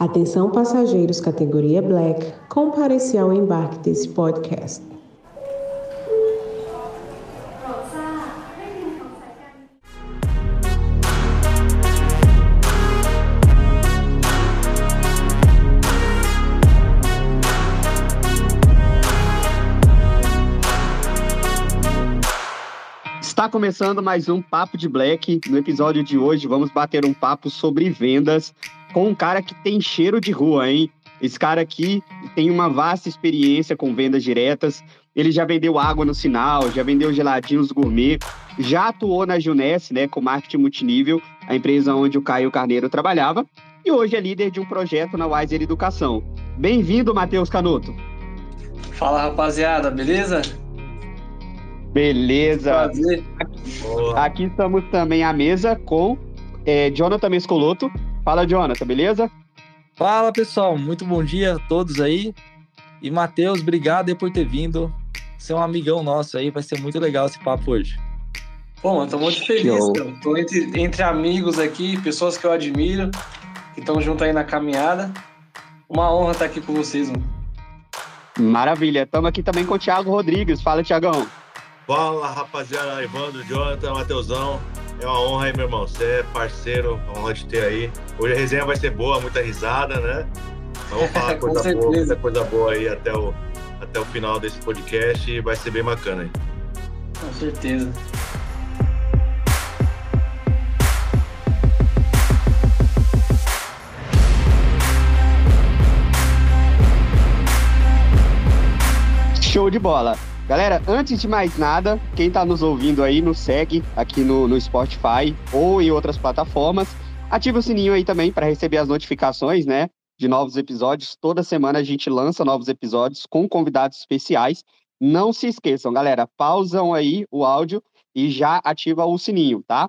Atenção passageiros categoria Black, compareci ao embarque desse podcast. Está começando mais um Papo de Black. No episódio de hoje, vamos bater um papo sobre vendas com um cara que tem cheiro de rua, hein? Esse cara aqui tem uma vasta experiência com vendas diretas. Ele já vendeu água no sinal, já vendeu geladinhos gourmet, já atuou na Junesse, né, com marketing multinível, a empresa onde o Caio Carneiro trabalhava, e hoje é líder de um projeto na Wiser Educação. Bem-vindo, Matheus Canuto. Fala, rapaziada, beleza? Beleza. Prazer. Aqui estamos também à mesa com é, Jonathan Mescoloto. Fala, Jonathan, beleza? Fala, pessoal. Muito bom dia a todos aí. E, Matheus, obrigado por ter vindo. Você é um amigão nosso aí. Vai ser muito legal esse papo hoje. Bom, estou muito feliz. Estou entre, entre amigos aqui, pessoas que eu admiro, que estão junto aí na caminhada. Uma honra estar aqui com vocês, mano. Maravilha. Estamos aqui também com o Thiago Rodrigues. Fala, Thiagão. Fala, rapaziada, Evandro, Jonathan, Mateusão. É uma honra aí, meu irmão. Você é parceiro, uma honra de ter aí. Hoje a resenha vai ser boa, muita risada, né? Vamos falar coisa boa, muita coisa boa aí até o, até o final desse podcast e vai ser bem bacana aí. Com certeza. Show de bola. Galera, antes de mais nada, quem está nos ouvindo aí, nos segue aqui no, no Spotify ou em outras plataformas. Ativa o sininho aí também para receber as notificações, né? De novos episódios. Toda semana a gente lança novos episódios com convidados especiais. Não se esqueçam, galera, pausam aí o áudio e já ativa o sininho, tá?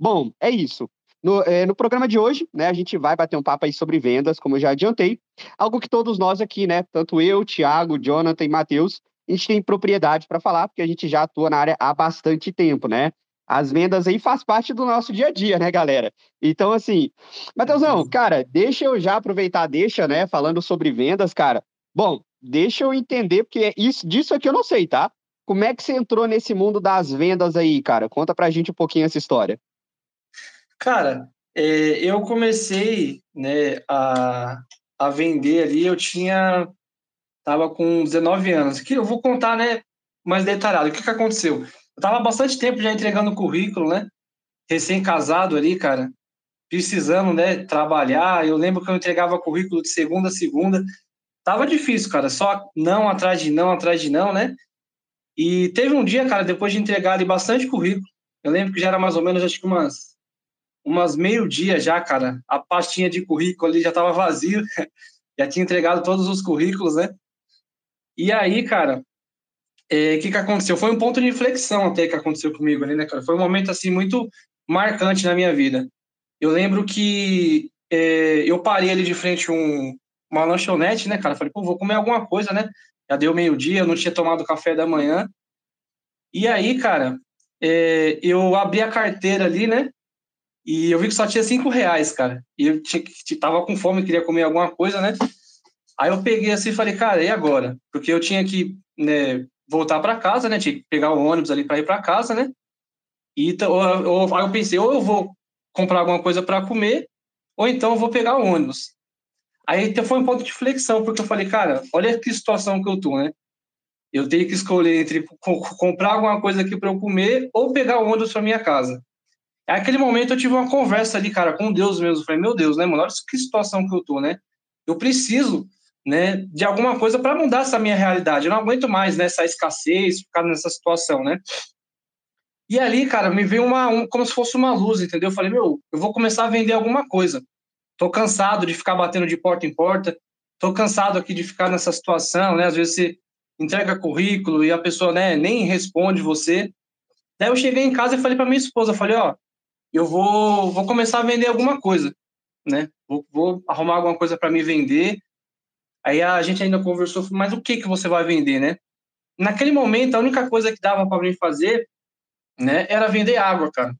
Bom, é isso. No, é, no, programa de hoje, né, a gente vai bater um papo aí sobre vendas, como eu já adiantei. Algo que todos nós aqui, né, tanto eu, Thiago, Jonathan e Matheus, a gente tem propriedade para falar, porque a gente já atua na área há bastante tempo, né? As vendas aí faz parte do nosso dia a dia, né, galera? Então, assim, Matheusão, uhum. cara, deixa eu já aproveitar, deixa, né, falando sobre vendas, cara. Bom, deixa eu entender, porque isso, disso aqui eu não sei, tá? Como é que você entrou nesse mundo das vendas aí, cara? Conta pra gente um pouquinho essa história. Cara, é, eu comecei né, a, a vender ali, eu tinha Tava com 19 anos. Que eu vou contar, né, mais detalhado. O que que aconteceu? Eu tava bastante tempo já entregando currículo, né? Recém-casado ali, cara, precisando, né, trabalhar. Eu lembro que eu entregava currículo de segunda a segunda. Tava difícil, cara, só não atrás de não, atrás de não, né? E teve um dia, cara, depois de entregar ali bastante currículo, eu lembro que já era mais ou menos, acho que umas, umas meio-dia já, cara. A pastinha de currículo ali já tava vazia, já tinha entregado todos os currículos, né? E aí, cara, o é, que, que aconteceu? Foi um ponto de inflexão até que aconteceu comigo ali, né, cara? Foi um momento, assim, muito marcante na minha vida. Eu lembro que é, eu parei ali de frente um, uma lanchonete, né, cara? Falei, pô, vou comer alguma coisa, né? Já deu meio-dia, eu não tinha tomado café da manhã. E aí, cara, é, eu abri a carteira ali, né? E eu vi que só tinha cinco reais, cara. E eu tinha, tava com fome, queria comer alguma coisa, né? Aí eu peguei assim e falei, cara, e agora? Porque eu tinha que né, voltar para casa, né? Tinha que pegar o ônibus ali para ir para casa, né? E ou, ou, aí eu pensei, ou eu vou comprar alguma coisa para comer, ou então eu vou pegar o ônibus. Aí foi um ponto de flexão, porque eu falei, cara, olha que situação que eu tô, né? Eu tenho que escolher entre comprar alguma coisa aqui para eu comer ou pegar o ônibus para minha casa. Naquele momento eu tive uma conversa ali, cara, com Deus mesmo. Eu falei, meu Deus, né, mano? Olha que situação que eu tô, né? Eu preciso né, de alguma coisa para mudar essa minha realidade. Eu não aguento mais nessa né, escassez, ficar nessa situação, né? E ali, cara, me veio uma, um, como se fosse uma luz, entendeu? Eu falei, meu, eu vou começar a vender alguma coisa. Tô cansado de ficar batendo de porta em porta. Tô cansado aqui de ficar nessa situação, né? Às vezes você entrega currículo e a pessoa, né, nem responde você. Daí eu cheguei em casa e falei para minha esposa, falei, ó, eu vou, vou começar a vender alguma coisa, né? Vou, vou arrumar alguma coisa para me vender Aí a gente ainda conversou, mas o que que você vai vender, né? Naquele momento, a única coisa que dava para mim fazer, né, era vender água, cara.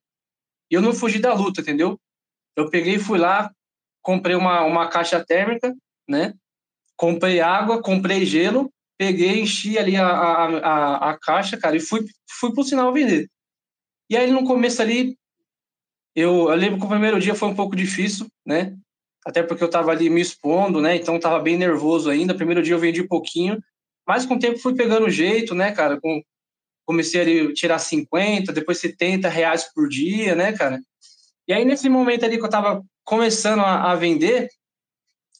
E eu não fugi da luta, entendeu? Eu peguei e fui lá, comprei uma, uma caixa térmica, né? Comprei água, comprei gelo, peguei, enchi ali a, a, a, a caixa, cara, e fui, fui pro sinal vender. E aí no começo ali, eu, eu lembro que o primeiro dia foi um pouco difícil, né? Até porque eu tava ali me expondo, né? Então tava bem nervoso ainda. Primeiro dia eu vendi pouquinho, mas com o tempo fui pegando jeito, né, cara? Com, comecei a tirar 50, depois 70 reais por dia, né, cara? E aí, nesse momento ali que eu tava começando a, a vender,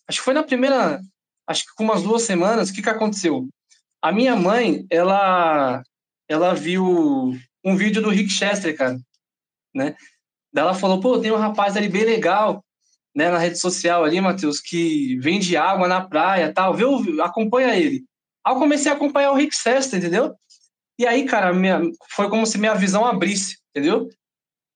acho que foi na primeira, acho que com umas duas semanas, o que que aconteceu? A minha mãe, ela, ela viu um vídeo do Rick Chester, cara, né? Daí ela falou, pô, tem um rapaz ali bem legal, né, na rede social ali, Matheus, que vende água na praia tal, vê, acompanha ele. Aí eu comecei a acompanhar o Rick Chester, entendeu? E aí, cara, minha, foi como se minha visão abrisse, entendeu?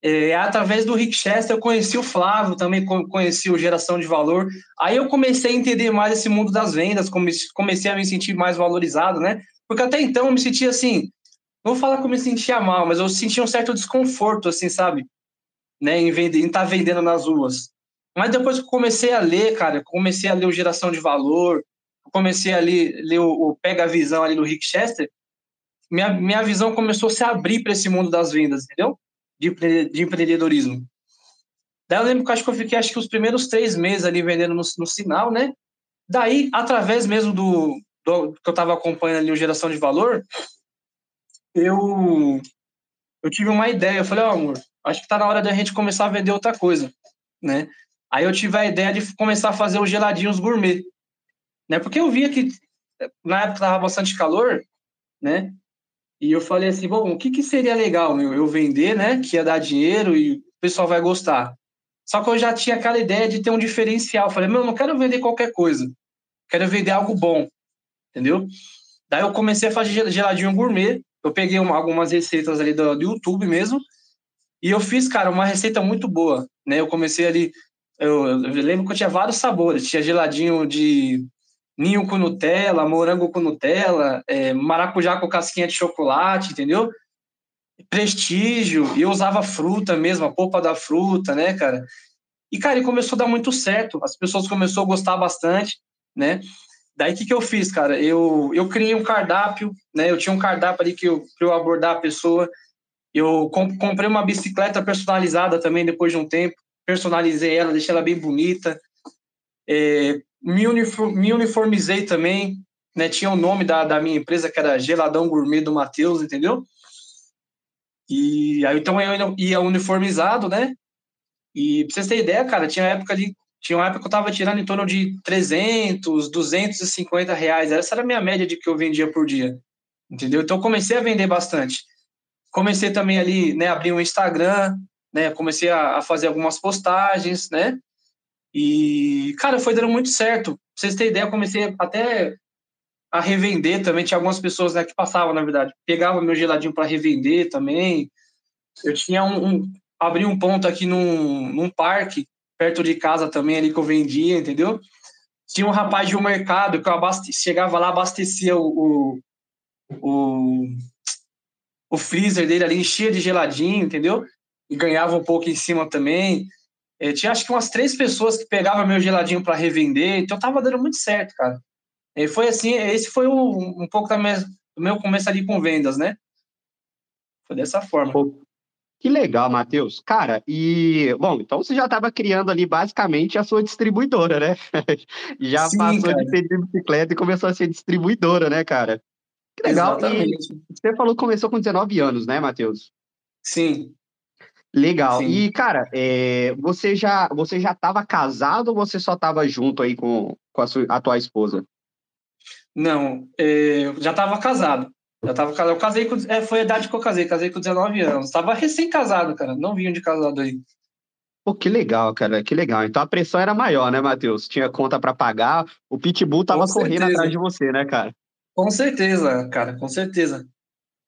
É, através do Rick Chester eu conheci o Flávio, também conheci o Geração de Valor. Aí eu comecei a entender mais esse mundo das vendas, comecei a me sentir mais valorizado, né? Porque até então eu me sentia assim, não vou falar que eu me sentia mal, mas eu sentia um certo desconforto, assim, sabe? Né, em estar tá vendendo nas ruas. Mas depois que eu comecei a ler, cara, comecei a ler o Geração de Valor, comecei a ler, ler o, o Pega a Visão ali do Rick Chester, minha, minha visão começou a se abrir para esse mundo das vendas, entendeu? De, de empreendedorismo. Daí eu lembro que acho que eu fiquei acho que os primeiros três meses ali vendendo no, no sinal, né? Daí, através mesmo do, do que eu estava acompanhando ali o Geração de Valor, eu, eu tive uma ideia. Eu falei, ó, oh, amor, acho que está na hora da gente começar a vender outra coisa, né? Aí eu tive a ideia de começar a fazer os geladinhos gourmet, né? Porque eu via que na época estava bastante calor, né? E eu falei assim, bom, o que, que seria legal meu, eu vender, né? Que ia dar dinheiro e o pessoal vai gostar. Só que eu já tinha aquela ideia de ter um diferencial. Eu falei, meu, não quero vender qualquer coisa. Quero vender algo bom. Entendeu? Daí eu comecei a fazer geladinho gourmet. Eu peguei uma, algumas receitas ali do, do, YouTube mesmo. E eu fiz, cara, uma receita muito boa. Né? Eu comecei ali. Eu, eu lembro que eu tinha vários sabores. Tinha geladinho de ninho com Nutella, morango com Nutella, é, maracujá com casquinha de chocolate, entendeu? Prestígio, e eu usava fruta mesmo, a polpa da fruta, né, cara? E, cara, e começou a dar muito certo, as pessoas começaram a gostar bastante, né? Daí, o que, que eu fiz, cara? Eu, eu criei um cardápio, né? Eu tinha um cardápio ali que eu, para eu abordar a pessoa. Eu comprei uma bicicleta personalizada também depois de um tempo, personalizei ela, deixei ela bem bonita. É, me, uniform, me uniformizei também, né? Tinha o nome da, da minha empresa, que era Geladão Gourmet do Matheus, entendeu? E aí, então, eu ia uniformizado, né? E pra vocês terem ideia, cara, tinha época ali, tinha uma época que eu tava tirando em torno de 300, 250 reais. Essa era a minha média de que eu vendia por dia, entendeu? Então, eu comecei a vender bastante. Comecei também ali, né, abrir um Instagram, né? Comecei a, a fazer algumas postagens, né? E, cara, foi dando muito certo. Pra vocês terem ideia, eu comecei até a revender também. Tinha algumas pessoas né, que passavam, na verdade. Pegava meu geladinho para revender também. Eu tinha um, um. Abri um ponto aqui num, num parque, perto de casa também, ali que eu vendia, entendeu? Tinha um rapaz de um mercado que eu abaste... chegava lá, abastecia o, o, o, o freezer dele ali, enchia de geladinho, entendeu? E ganhava um pouco em cima também. É, tinha acho que umas três pessoas que pegavam meu geladinho para revender, então tava dando muito certo, cara. E foi assim, esse foi o, um pouco da minha, do meu começo ali com vendas, né? Foi dessa forma. Pô, que legal, Matheus. Cara, e, bom, então você já estava criando ali basicamente a sua distribuidora, né? já Sim, passou cara. de ser de bicicleta e começou a ser distribuidora, né, cara? Que legal. Exatamente. E você falou que começou com 19 anos, né, Matheus? Sim. Legal. Sim. E, cara, é, você já você já estava casado ou você só estava junto aí com, com a sua atual esposa? Não, é, já estava casado. Já estava casado. Eu casei com. É, foi a idade que eu casei, casei com 19 anos. Estava recém-casado, cara. Não vinha de casado aí. Pô, que legal, cara, que legal. Então a pressão era maior, né, Matheus? Tinha conta para pagar, o Pitbull tava correndo atrás de você, né, cara? Com certeza, cara, com certeza.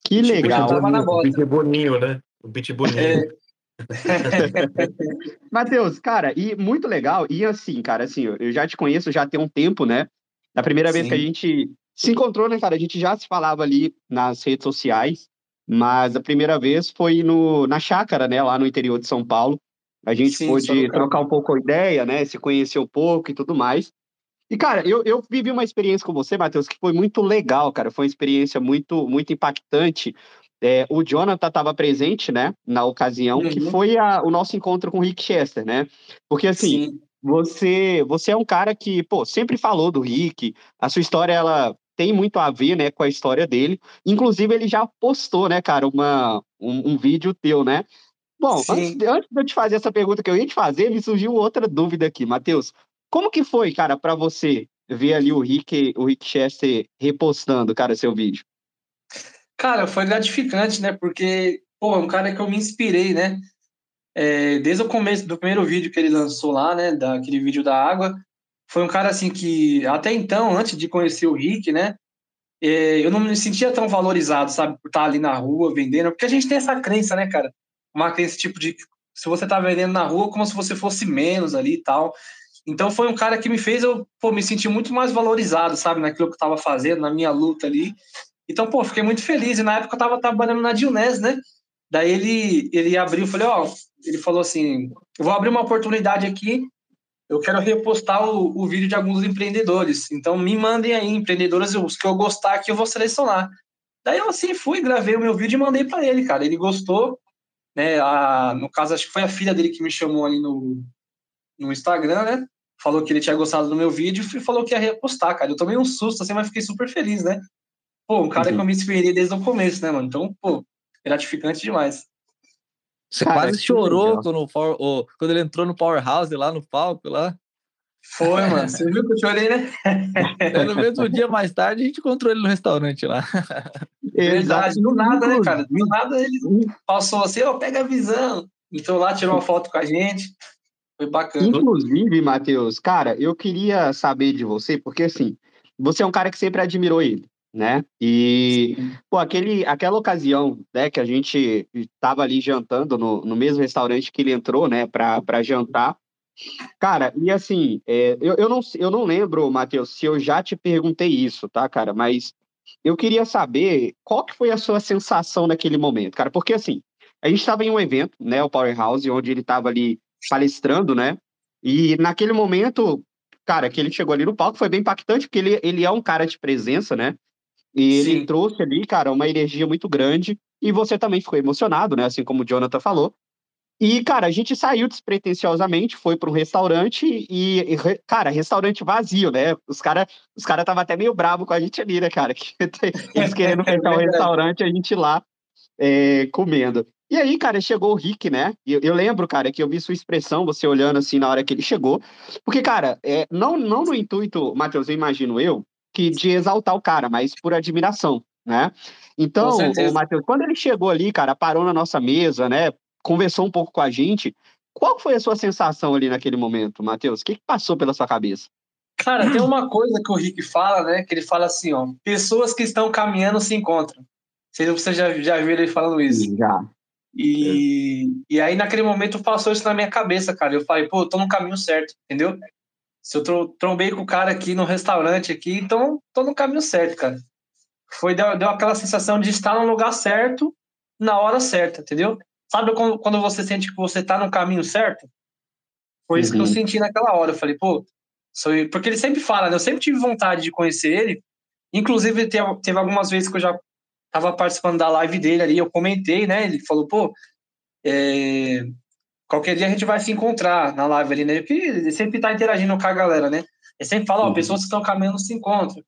Que legal. Tava na bota. O Pitbullinho, né? O Pitbullinho. É, Matheus, cara, e muito legal. E assim, cara, assim, eu já te conheço já tem um tempo, né? Na primeira Sim. vez que a gente se encontrou, né, cara? A gente já se falava ali nas redes sociais, mas a primeira vez foi no, na chácara, né, lá no interior de São Paulo. A gente Sim, pôde trocar um pouco a ideia, né? Se conhecer um pouco e tudo mais. E, cara, eu, eu vivi uma experiência com você, Matheus, que foi muito legal, cara. Foi uma experiência muito, muito impactante. É, o Jonathan estava presente, né, na ocasião, uhum. que foi a, o nosso encontro com o Rick Chester, né? Porque, assim, Sim. você você é um cara que, pô, sempre falou do Rick, a sua história, ela tem muito a ver, né, com a história dele. Inclusive, ele já postou, né, cara, uma, um, um vídeo teu, né? Bom, antes, antes de eu te fazer essa pergunta que eu ia te fazer, me surgiu outra dúvida aqui, Matheus. Como que foi, cara, para você ver ali o Rick, o Rick Chester repostando, cara, seu vídeo? Cara, foi gratificante, né? Porque, pô, é um cara que eu me inspirei, né? É, desde o começo do primeiro vídeo que ele lançou lá, né? Daquele vídeo da água. Foi um cara, assim, que até então, antes de conhecer o Rick, né? É, eu não me sentia tão valorizado, sabe? Por estar ali na rua vendendo. Porque a gente tem essa crença, né, cara? Uma crença tipo de se você tá vendendo na rua, como se você fosse menos ali e tal. Então foi um cara que me fez eu pô, me sentir muito mais valorizado, sabe, naquilo que eu estava fazendo, na minha luta ali. Então, pô, fiquei muito feliz. E na época eu estava trabalhando na Dionés, né? Daí ele, ele abriu, falei, ó, ele falou assim: eu vou abrir uma oportunidade aqui, eu quero repostar o, o vídeo de alguns empreendedores. Então me mandem aí, empreendedores, os que eu gostar aqui eu vou selecionar. Daí eu assim fui, gravei o meu vídeo e mandei para ele, cara. Ele gostou, né? A, no caso, acho que foi a filha dele que me chamou ali no, no Instagram, né? Falou que ele tinha gostado do meu vídeo e falou que ia repostar, cara. Eu tomei um susto assim, mas fiquei super feliz, né? Pô, um cara uhum. que eu me inspirei desde o começo, né, mano? Então, pô, gratificante demais. Você cara, quase chorou quando, quando ele entrou no Powerhouse lá no palco lá. Foi, mano. Você viu que eu chorei, né? É, no mesmo dia mais tarde a gente encontrou ele no restaurante lá. Verdade, do nada, né, cara? Do nada ele passou assim, ó, pega a visão. Então lá tirou uma foto com a gente. Foi bacana. Inclusive, Matheus, cara, eu queria saber de você, porque assim, você é um cara que sempre admirou ele né? E, Sim. pô, aquele, aquela ocasião, né, que a gente estava ali jantando no, no mesmo restaurante que ele entrou, né, para jantar. Cara, e assim, é, eu, eu, não, eu não lembro, Matheus, se eu já te perguntei isso, tá, cara? Mas eu queria saber qual que foi a sua sensação naquele momento, cara, porque assim, a gente estava em um evento, né, o Powerhouse, onde ele estava ali palestrando, né? E naquele momento, cara, que ele chegou ali no palco foi bem impactante, porque ele, ele é um cara de presença, né? E Sim. ele trouxe ali, cara, uma energia muito grande. E você também ficou emocionado, né? Assim como o Jonathan falou. E, cara, a gente saiu despretensiosamente, foi para um restaurante e, cara, restaurante vazio, né? Os caras os cara estavam até meio bravo com a gente ali, né, cara? Eles querendo é fechar o restaurante a gente lá é, comendo. E aí, cara, chegou o Rick, né? Eu, eu, lembro, cara, que eu vi sua expressão, você olhando assim na hora que ele chegou. Porque, cara, é, não, não no intuito, Matheus, eu imagino eu, que de exaltar o cara, mas por admiração, né? Então, o Matheus, quando ele chegou ali, cara, parou na nossa mesa, né? Conversou um pouco com a gente. Qual foi a sua sensação ali naquele momento, Matheus? O que, que passou pela sua cabeça? Cara, tem uma coisa que o Rick fala, né? Que ele fala assim, ó, pessoas que estão caminhando se encontram. Você já, já viu ele falando isso? Já. E, é. e aí, naquele momento, passou isso na minha cabeça, cara. Eu falei, pô, eu tô no caminho certo, entendeu? Se eu trombei com o cara aqui no restaurante aqui, então tô no caminho certo, cara. Foi, deu, deu aquela sensação de estar no lugar certo, na hora certa, entendeu? Sabe quando, quando você sente que você tá no caminho certo? Foi isso uhum. que eu uhum. senti naquela hora. Eu falei, pô, sou eu. porque ele sempre fala, né? Eu sempre tive vontade de conhecer ele. Inclusive, teve, teve algumas vezes que eu já tava participando da live dele ali, eu comentei, né? Ele falou, pô, é, qualquer dia a gente vai se encontrar na live ali, né? Porque ele sempre tá interagindo com a galera, né? Ele sempre fala, ó, uhum. pessoas que estão caminhando se encontram.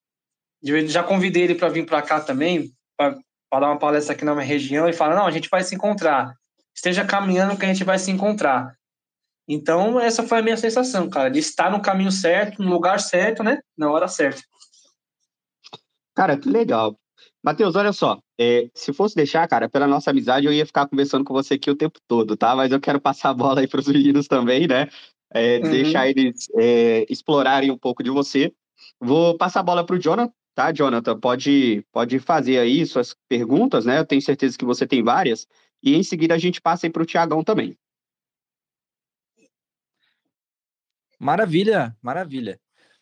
Já convidei ele para vir para cá também, para dar uma palestra aqui na minha região, e fala, não, a gente vai se encontrar. Esteja caminhando que a gente vai se encontrar. Então, essa foi a minha sensação, cara, de estar no caminho certo, no lugar certo, né? Na hora certa. Cara, que legal. Matheus, olha só, é, se fosse deixar, cara, pela nossa amizade, eu ia ficar conversando com você aqui o tempo todo, tá? Mas eu quero passar a bola aí para os meninos também, né? É, uhum. Deixar eles é, explorarem um pouco de você. Vou passar a bola para o Jonathan, tá, Jonathan? Pode, pode fazer aí suas perguntas, né? Eu tenho certeza que você tem várias. E em seguida a gente passa aí para o Tiagão também. Maravilha, maravilha.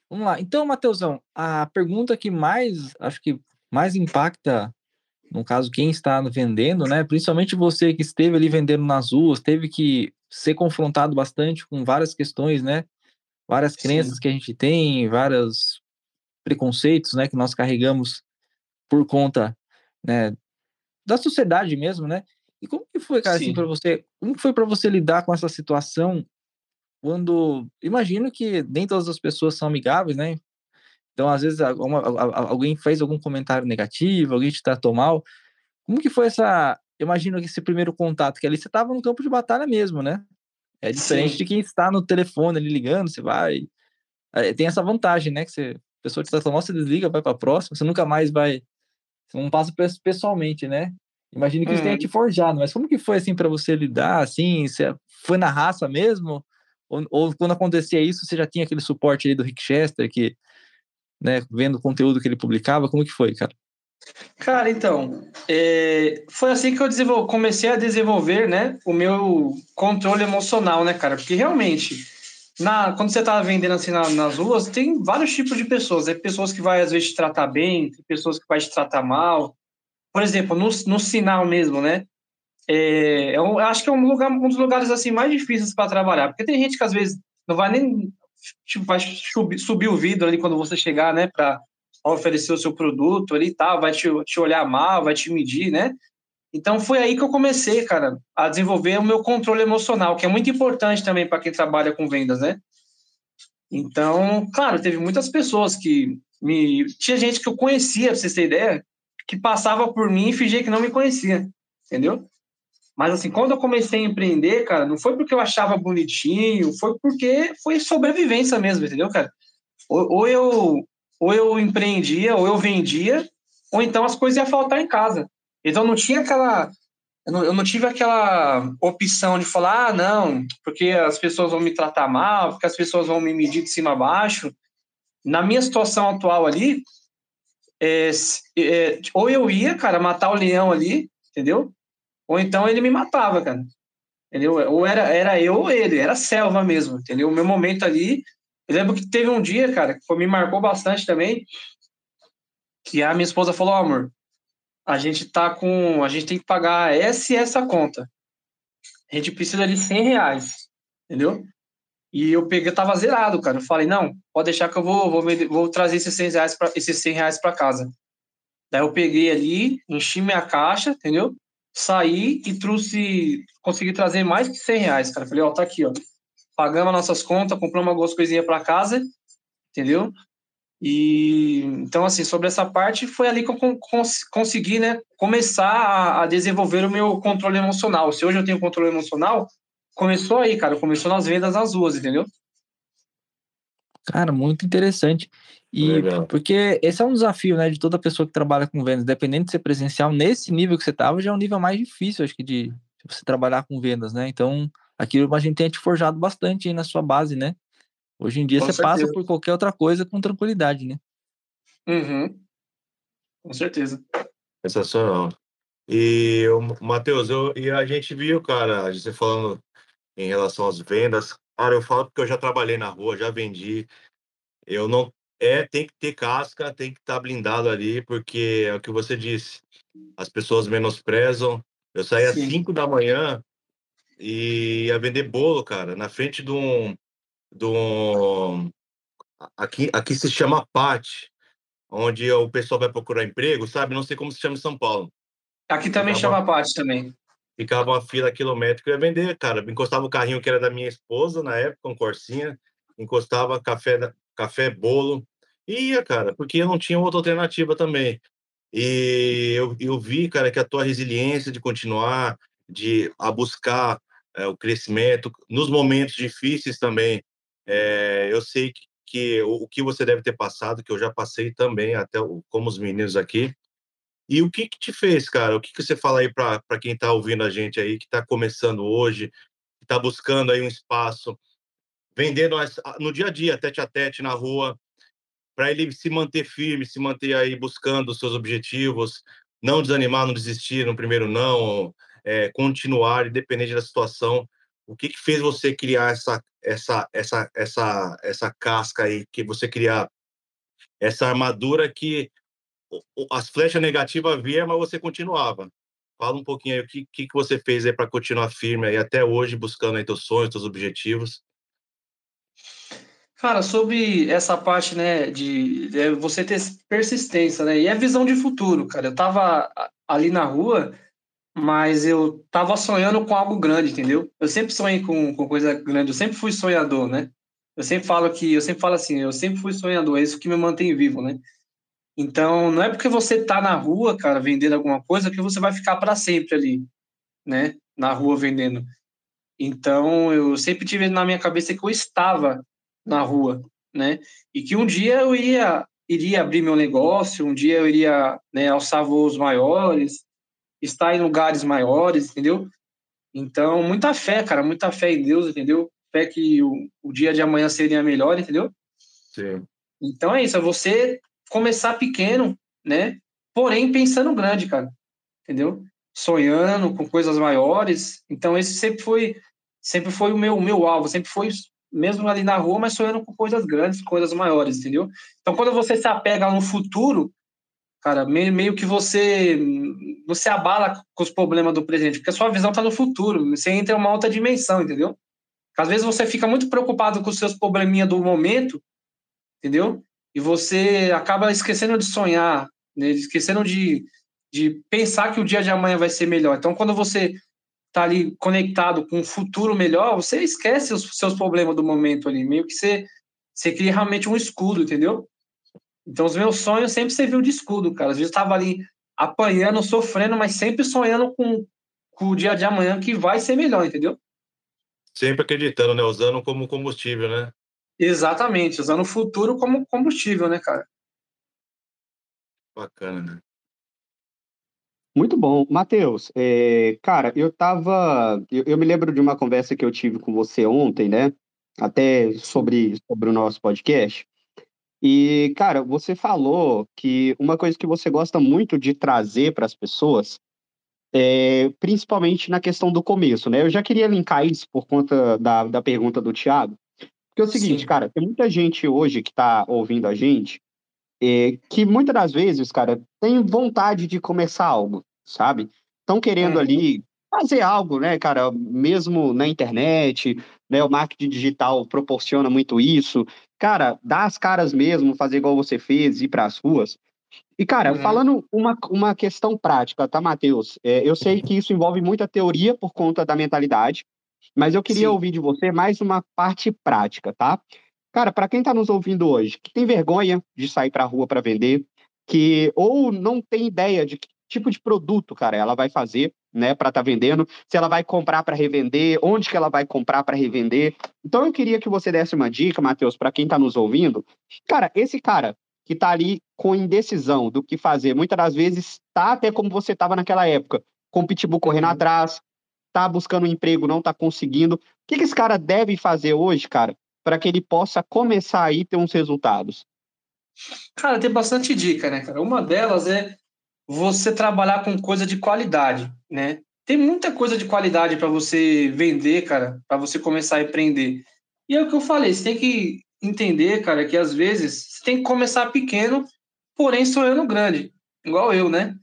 Vamos lá. Então, Matheusão, a pergunta que mais, acho que mais impacta no caso, quem está vendendo, né? Principalmente você que esteve ali vendendo nas ruas, teve que ser confrontado bastante com várias questões, né? Várias crenças Sim. que a gente tem, vários preconceitos, né? Que nós carregamos por conta, né? Da sociedade mesmo, né? E como que foi, cara, assim, Sim. assim, para você? Como foi para você lidar com essa situação quando imagino que nem todas as pessoas são amigáveis, né? Então, às vezes, alguma, alguém fez algum comentário negativo, alguém te tratou mal. Como que foi essa. Imagino que esse primeiro contato, que ali você estava no campo de batalha mesmo, né? É diferente Sim. de quem está no telefone ali ligando, você vai. É, tem essa vantagem, né? Que você, a pessoa te trata mal, você desliga, vai para a próxima, você nunca mais vai. Você não passa pessoalmente, né? Imagino que isso tenha uhum. te forjado, mas como que foi assim para você lidar? Assim, você foi na raça mesmo? Ou, ou, quando acontecia isso, você já tinha aquele suporte ali do Rick Chester que né, vendo o conteúdo que ele publicava? Como que foi, cara? Cara, então, é, foi assim que eu comecei a desenvolver, né, o meu controle emocional, né, cara? Porque realmente, na, quando você tá vendendo assim na, nas ruas, tem vários tipos de pessoas. É pessoas que vai às vezes te tratar bem, tem pessoas que vai te tratar mal. Por exemplo, no, no sinal mesmo, né? É, eu acho que é um, lugar, um dos lugares assim mais difíceis para trabalhar, porque tem gente que às vezes não vai nem tipo, vai subir, subir o vidro ali quando você chegar, né, para oferecer o seu produto ali e tal, vai te, te olhar mal, vai te medir, né? Então foi aí que eu comecei, cara, a desenvolver o meu controle emocional, que é muito importante também para quem trabalha com vendas, né? Então, claro, teve muitas pessoas que me. Tinha gente que eu conhecia, pra vocês terem ideia, que passava por mim e fingia que não me conhecia, entendeu? Mas assim, quando eu comecei a empreender, cara, não foi porque eu achava bonitinho, foi porque foi sobrevivência mesmo, entendeu, cara? Ou, ou eu ou eu empreendia, ou eu vendia, ou então as coisas iam faltar em casa. Então não tinha aquela eu não, eu não tive aquela opção de falar, ah, não, porque as pessoas vão me tratar mal, porque as pessoas vão me medir de cima a baixo. Na minha situação atual ali, é, é, ou eu ia, cara, matar o leão ali, entendeu? Ou então ele me matava, cara. Entendeu? Ou era, era eu ou ele, era selva mesmo, entendeu? O meu momento ali. Eu lembro que teve um dia, cara, que foi, me marcou bastante também, que a minha esposa falou: oh, amor, a gente tá com. A gente tem que pagar essa e essa conta. A gente precisa de 100 reais, entendeu? E eu peguei, eu tava zerado, cara. Eu falei: não, pode deixar que eu vou, vou, vou trazer esses 100 reais para esses 100 reais para casa. Daí eu peguei ali, enchi minha caixa, entendeu? Saí e trouxe, consegui trazer mais de 100 reais, cara. Falei, ó, tá aqui, ó. Pagamos nossas contas, compramos algumas coisinhas para casa, entendeu? E então, assim, sobre essa parte, foi ali que eu cons consegui, né, começar a, a, desenvolver o meu controle emocional. Se hoje eu tenho controle emocional, começou aí, cara, começou nas vendas nas ruas, entendeu? Cara, muito interessante. E Legal. porque esse é um desafio, né, de toda pessoa que trabalha com vendas, dependendo de ser presencial, nesse nível que você estava, já é um nível mais difícil, acho que, de, de você trabalhar com vendas, né? Então, aquilo a gente tem te forjado bastante aí na sua base, né? Hoje em dia com você certeza. passa por qualquer outra coisa com tranquilidade, né? Uhum. Com certeza. Sensacional. E, Matheus, eu, e a gente viu, cara, você falando em relação às vendas, cara, eu falo porque eu já trabalhei na rua, já vendi, eu não é, tem que ter casca, tem que estar tá blindado ali, porque é o que você disse. As pessoas menosprezam. Eu saí às 5 da manhã e ia vender bolo, cara, na frente de um. De um aqui, aqui se chama PAT, onde o pessoal vai procurar emprego, sabe? Não sei como se chama em São Paulo. Aqui também ficava, chama PAT também. Ficava uma fila quilométrica, eu ia vender, cara. Encostava o carrinho que era da minha esposa na época, um Corsinha, encostava café, café, bolo, ia, cara, porque eu não tinha outra alternativa também. E eu, eu vi, cara, que a tua resiliência de continuar, de a buscar é, o crescimento, nos momentos difíceis também, é, eu sei que, que o, o, que você deve ter passado, que eu já passei também, até como os meninos aqui. E o que que te fez, cara? O que que você fala aí para quem está ouvindo a gente aí, que está começando hoje, que está buscando aí um espaço, vendendo no dia a dia, tete a tete na rua, para ele se manter firme, se manter aí buscando os seus objetivos, não desanimar, não desistir no primeiro não, é, continuar, independente da situação. O que, que fez você criar essa, essa, essa, essa, essa casca aí, que você criar essa armadura que as flechas negativas vinham, mas você continuava. Fala um pouquinho aí o que, que você fez aí para continuar firme aí até hoje, buscando aí teus sonhos, teus objetivos. Cara, sobre essa parte, né, de, de você ter persistência, né, e a é visão de futuro, cara. Eu tava ali na rua, mas eu tava sonhando com algo grande, entendeu? Eu sempre sonhei com, com coisa grande, eu sempre fui sonhador, né? Eu sempre falo que, eu sempre falo assim, eu sempre fui sonhador, é isso que me mantém vivo, né? Então, não é porque você tá na rua, cara, vendendo alguma coisa que você vai ficar para sempre ali, né? Na rua vendendo. Então, eu sempre tive na minha cabeça que eu estava na rua, né? E que um dia eu iria iria abrir meu negócio, um dia eu iria né, alçar voos maiores, estar em lugares maiores, entendeu? Então, muita fé, cara, muita fé em Deus, entendeu? Fé que o, o dia de amanhã seria melhor, entendeu? Sim. Então é isso, é você começar pequeno, né? Porém, pensando grande, cara, entendeu? Sonhando com coisas maiores. Então, esse sempre foi sempre foi o meu, o meu alvo, sempre foi mesmo ali na rua, mas sonhando com coisas grandes, coisas maiores, entendeu? Então, quando você se apega no futuro, cara, meio, meio que você você abala com os problemas do presente, porque a sua visão está no futuro, você entra em uma outra dimensão, entendeu? Às vezes você fica muito preocupado com os seus probleminha do momento, entendeu? E você acaba esquecendo de sonhar, né? esquecendo de, de pensar que o dia de amanhã vai ser melhor. Então, quando você tá ali conectado com um futuro melhor, você esquece os seus problemas do momento ali, meio que você, você cria realmente um escudo, entendeu? Então, os meus sonhos sempre serviu de escudo, cara. Às vezes eu tava ali apanhando, sofrendo, mas sempre sonhando com, com o dia de amanhã que vai ser melhor, entendeu? Sempre acreditando, né? Usando como combustível, né? Exatamente, usando o futuro como combustível, né, cara? Bacana, né? Muito bom. Matheus, é, cara, eu tava. Eu, eu, me lembro de uma conversa que eu tive com você ontem, né? Até sobre, sobre o nosso podcast. E, cara, você falou que uma coisa que você gosta muito de trazer para as pessoas, é, principalmente na questão do começo, né? Eu já queria linkar isso por conta da, da pergunta do Thiago. Porque é o seguinte, Sim. cara, tem muita gente hoje que está ouvindo a gente é, que muitas das vezes, cara, tem vontade de começar algo, sabe? Estão querendo ali fazer algo, né, cara, mesmo na internet, né, o marketing digital proporciona muito isso. Cara, dá as caras mesmo, fazer igual você fez, ir para as ruas. E, cara, uhum. falando uma, uma questão prática, tá, Matheus? É, eu sei que isso envolve muita teoria por conta da mentalidade, mas eu queria Sim. ouvir de você mais uma parte prática, tá? Cara, para quem está nos ouvindo hoje, que tem vergonha de sair para a rua para vender, que ou não tem ideia de que tipo de produto, cara, ela vai fazer, né, para estar tá vendendo, se ela vai comprar para revender, onde que ela vai comprar para revender. Então eu queria que você desse uma dica, Matheus, para quem está nos ouvindo. Cara, esse cara que está ali com indecisão do que fazer, muitas das vezes tá até como você estava naquela época, com o pitbull correndo uhum. atrás, tá buscando um emprego, não tá conseguindo. O que, que esse cara deve fazer hoje, cara, para que ele possa começar aí ter uns resultados? Cara, tem bastante dica, né, cara? Uma delas é você trabalhar com coisa de qualidade, né? Tem muita coisa de qualidade para você vender, cara, para você começar a empreender. E é o que eu falei, você tem que entender, cara, que às vezes você tem que começar pequeno, porém sonhando grande, igual eu, né?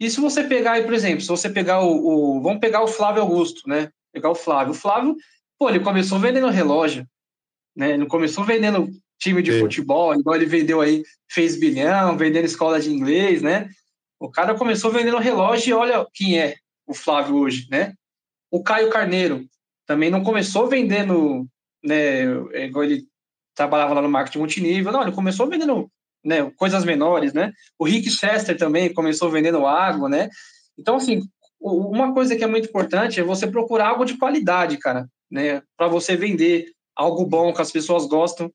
E se você pegar aí, por exemplo, se você pegar o, o vamos pegar o Flávio Augusto, né? Pegar o Flávio. O Flávio, pô, ele começou vendendo relógio, né? Ele começou vendendo time de Sim. futebol, igual ele vendeu aí, fez bilhão, vendendo escola de inglês, né? O cara começou vendendo relógio e olha quem é o Flávio hoje, né? O Caio Carneiro também não começou vendendo, né? É igual ele trabalhava lá no marketing multinível, não, ele começou vendendo né, coisas menores, né? O Rick Chester também começou vendendo água, né? Então, assim, uma coisa que é muito importante é você procurar algo de qualidade, cara, né? Para você vender algo bom que as pessoas gostam,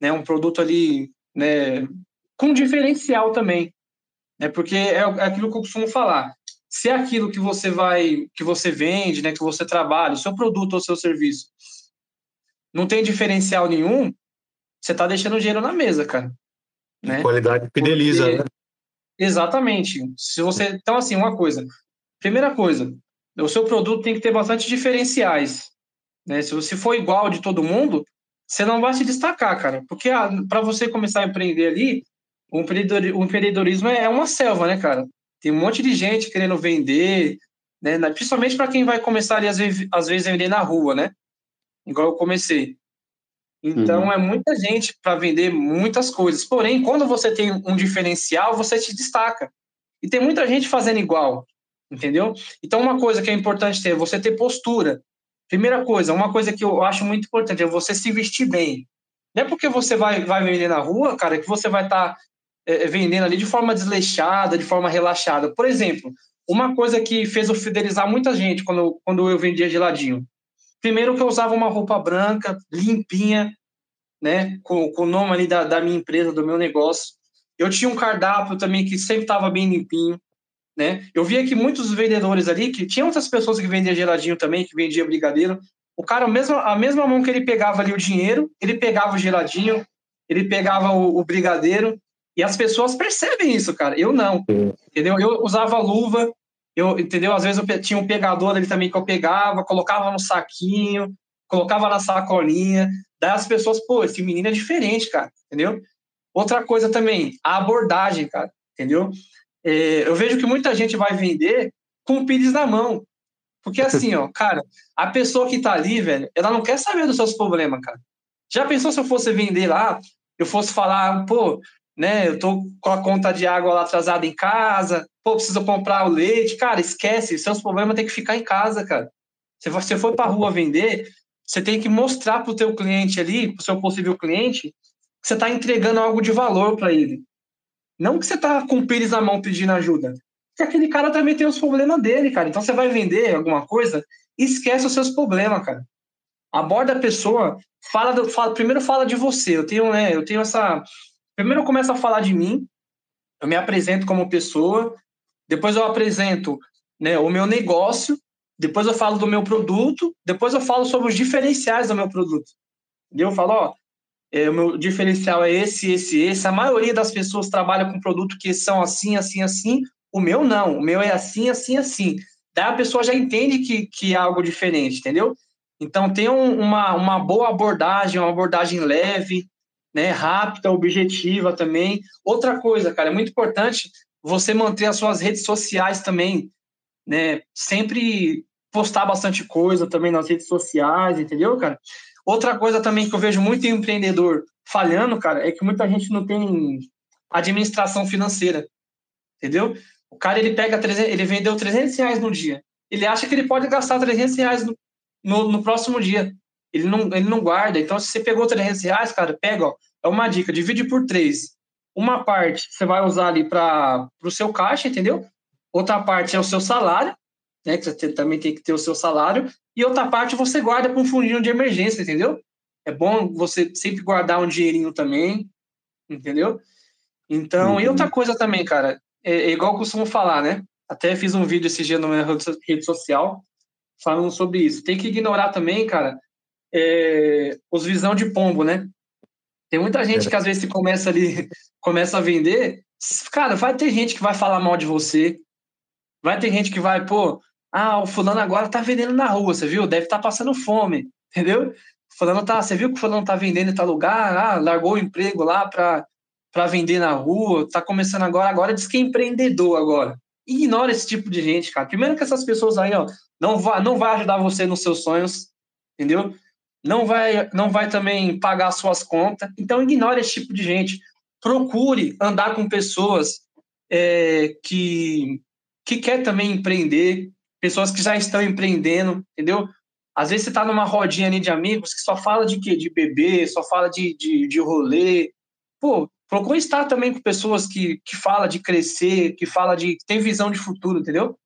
né? Um produto ali, né? Com diferencial também, né? Porque é, é aquilo que eu costumo falar. Se é aquilo que você vai, que você vende, né? Que você trabalha, o seu produto ou seu serviço, não tem diferencial nenhum, você está deixando dinheiro na mesa, cara. Né? Qualidade fideliza, Porque... né? Exatamente. Se você, então assim, uma coisa. Primeira coisa, o seu produto tem que ter bastante diferenciais. Né? Se você for igual de todo mundo, você não vai se destacar, cara. Porque para você começar a empreender ali, o empreendedorismo é uma selva, né, cara? Tem um monte de gente querendo vender, né? Principalmente para quem vai começar ali, às vezes, às vezes, vender na rua, né? Igual eu comecei. Então, uhum. é muita gente para vender muitas coisas. Porém, quando você tem um diferencial, você te destaca. E tem muita gente fazendo igual, entendeu? Então, uma coisa que é importante ter, é você ter postura. Primeira coisa, uma coisa que eu acho muito importante é você se vestir bem. Não é porque você vai, vai vender na rua, cara, que você vai estar tá, é, vendendo ali de forma desleixada, de forma relaxada. Por exemplo, uma coisa que fez eu fidelizar muita gente quando, quando eu vendia geladinho. Primeiro que eu usava uma roupa branca, limpinha, né, com, com o nome ali da, da minha empresa, do meu negócio. Eu tinha um cardápio também que sempre estava bem limpinho, né? Eu via que muitos vendedores ali, que tinha outras pessoas que vendiam geladinho também, que vendia brigadeiro. O cara, a mesma, a mesma mão que ele pegava ali o dinheiro, ele pegava o geladinho, ele pegava o, o brigadeiro, e as pessoas percebem isso, cara. Eu não, entendeu? Eu usava luva, eu, entendeu? Às vezes eu tinha um pegador ali também que eu pegava, colocava no saquinho, colocava na sacolinha. Daí as pessoas, pô, esse menino é diferente, cara, entendeu? Outra coisa também, a abordagem, cara, entendeu? É, eu vejo que muita gente vai vender com o pires na mão. Porque assim, ó, cara, a pessoa que tá ali, velho, ela não quer saber dos seus problemas, cara. Já pensou se eu fosse vender lá, eu fosse falar, pô, né, eu tô com a conta de água lá atrasada em casa, pô, preciso comprar o leite, cara, esquece, seus problemas tem que ficar em casa, cara. Se você for para rua vender, você tem que mostrar para o teu cliente ali, para o seu possível cliente, que você está entregando algo de valor para ele. Não que você está com o pires na mão pedindo ajuda. Porque aquele cara também tem os problemas dele, cara. Então você vai vender alguma coisa, esquece os seus problemas, cara. Aborda a pessoa, fala, do, fala primeiro fala de você. Eu tenho, né, eu tenho essa Primeiro eu começo a falar de mim, eu me apresento como pessoa, depois eu apresento né, o meu negócio, depois eu falo do meu produto, depois eu falo sobre os diferenciais do meu produto. Eu falo, ó, é, o meu diferencial é esse, esse, esse. A maioria das pessoas trabalha com produto que são assim, assim, assim. O meu não, o meu é assim, assim, assim. Daí a pessoa já entende que, que é algo diferente, entendeu? Então tem um, uma, uma boa abordagem, uma abordagem leve, né, rápida, objetiva também. Outra coisa, cara, é muito importante você manter as suas redes sociais também, né, sempre postar bastante coisa também nas redes sociais, entendeu, cara? Outra coisa também que eu vejo muito empreendedor falhando, cara, é que muita gente não tem administração financeira, entendeu? O cara, ele pega, 300, ele vendeu 300 reais no dia, ele acha que ele pode gastar 300 reais no, no, no próximo dia, ele não, ele não guarda. Então, se você pegou 300 reais, cara, pega, ó, é uma dica, divide por três. Uma parte você vai usar ali para o seu caixa, entendeu? Outra parte é o seu salário, né? Que você também tem que ter o seu salário. E outra parte você guarda para um fundinho de emergência, entendeu? É bom você sempre guardar um dinheirinho também, entendeu? Então, uhum. e outra coisa também, cara, é, é igual eu costumo falar, né? Até fiz um vídeo esse dia na minha rede social falando sobre isso. Tem que ignorar também, cara, é, os visão de pombo, né? Tem muita gente é. que às vezes começa ali, começa a vender, cara, vai ter gente que vai falar mal de você, vai ter gente que vai, pô, ah, o fulano agora tá vendendo na rua, você viu? Deve estar tá passando fome, entendeu? O fulano tá, você viu que o fulano tá vendendo em tal lugar, ah, largou o emprego lá para para vender na rua, tá começando agora, agora diz que é empreendedor agora. Ignora esse tipo de gente, cara. Primeiro que essas pessoas aí, ó, não vai, não vai ajudar você nos seus sonhos, entendeu? não vai, não vai também pagar suas contas. Então, ignore esse tipo de gente. Procure andar com pessoas é, que, que quer também empreender, pessoas que já estão empreendendo, entendeu? Às vezes você está numa rodinha ali de amigos que só fala de quê? De beber, só fala de, de, de rolê. Pô, procure estar também com pessoas que, que fala de crescer, que fala de... que tem visão de futuro, entendeu?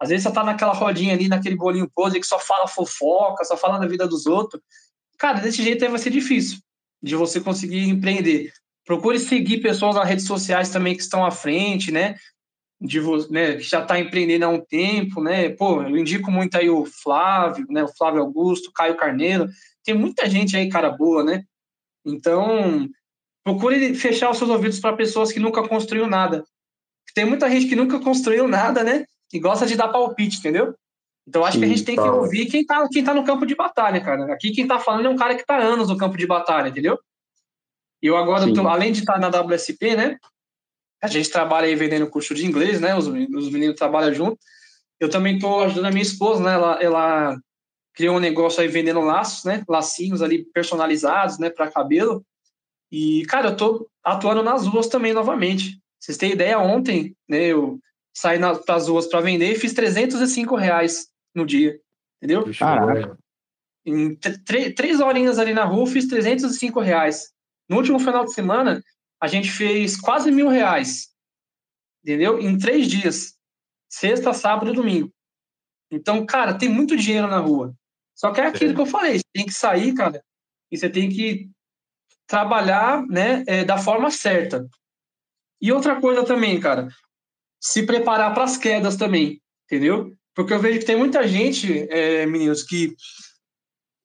Às vezes você tá naquela rodinha ali, naquele bolinho pose que só fala fofoca, só fala da vida dos outros. Cara, desse jeito aí vai ser difícil de você conseguir empreender. Procure seguir pessoas nas redes sociais também que estão à frente, né? De né, que já está empreendendo há um tempo, né? Pô, eu indico muito aí o Flávio, né? O Flávio Augusto, Caio Carneiro. Tem muita gente aí, cara boa, né? Então, procure fechar os seus ouvidos para pessoas que nunca construiu nada. Tem muita gente que nunca construiu nada, né? E gosta de dar palpite, entendeu? Então acho Sim, que a gente tem tá. que ouvir quem tá, quem tá no campo de batalha, cara. Aqui quem tá falando é um cara que tá anos no campo de batalha, entendeu? E eu agora, tô, além de estar tá na WSP, né? A gente trabalha aí vendendo curso de inglês, né? Os, os meninos trabalham junto. Eu também estou ajudando a minha esposa, né? Ela, ela criou um negócio aí vendendo laços, né? Lacinhos ali personalizados, né? Para cabelo. E, cara, eu tô atuando nas ruas também novamente. Vocês têm ideia, ontem, né? Eu saí para as ruas para vender e fiz 305 reais no dia, entendeu? Caraca. Em três horinhas ali na rua, fiz 305 reais. No último final de semana, a gente fez quase mil reais, entendeu? Em três dias, sexta, sábado e domingo. Então, cara, tem muito dinheiro na rua. Só que é aquilo que eu falei, você tem que sair, cara, e você tem que trabalhar, né, é, da forma certa. E outra coisa também, cara, se preparar para as quedas também, entendeu? Porque eu vejo que tem muita gente, é, meninos, que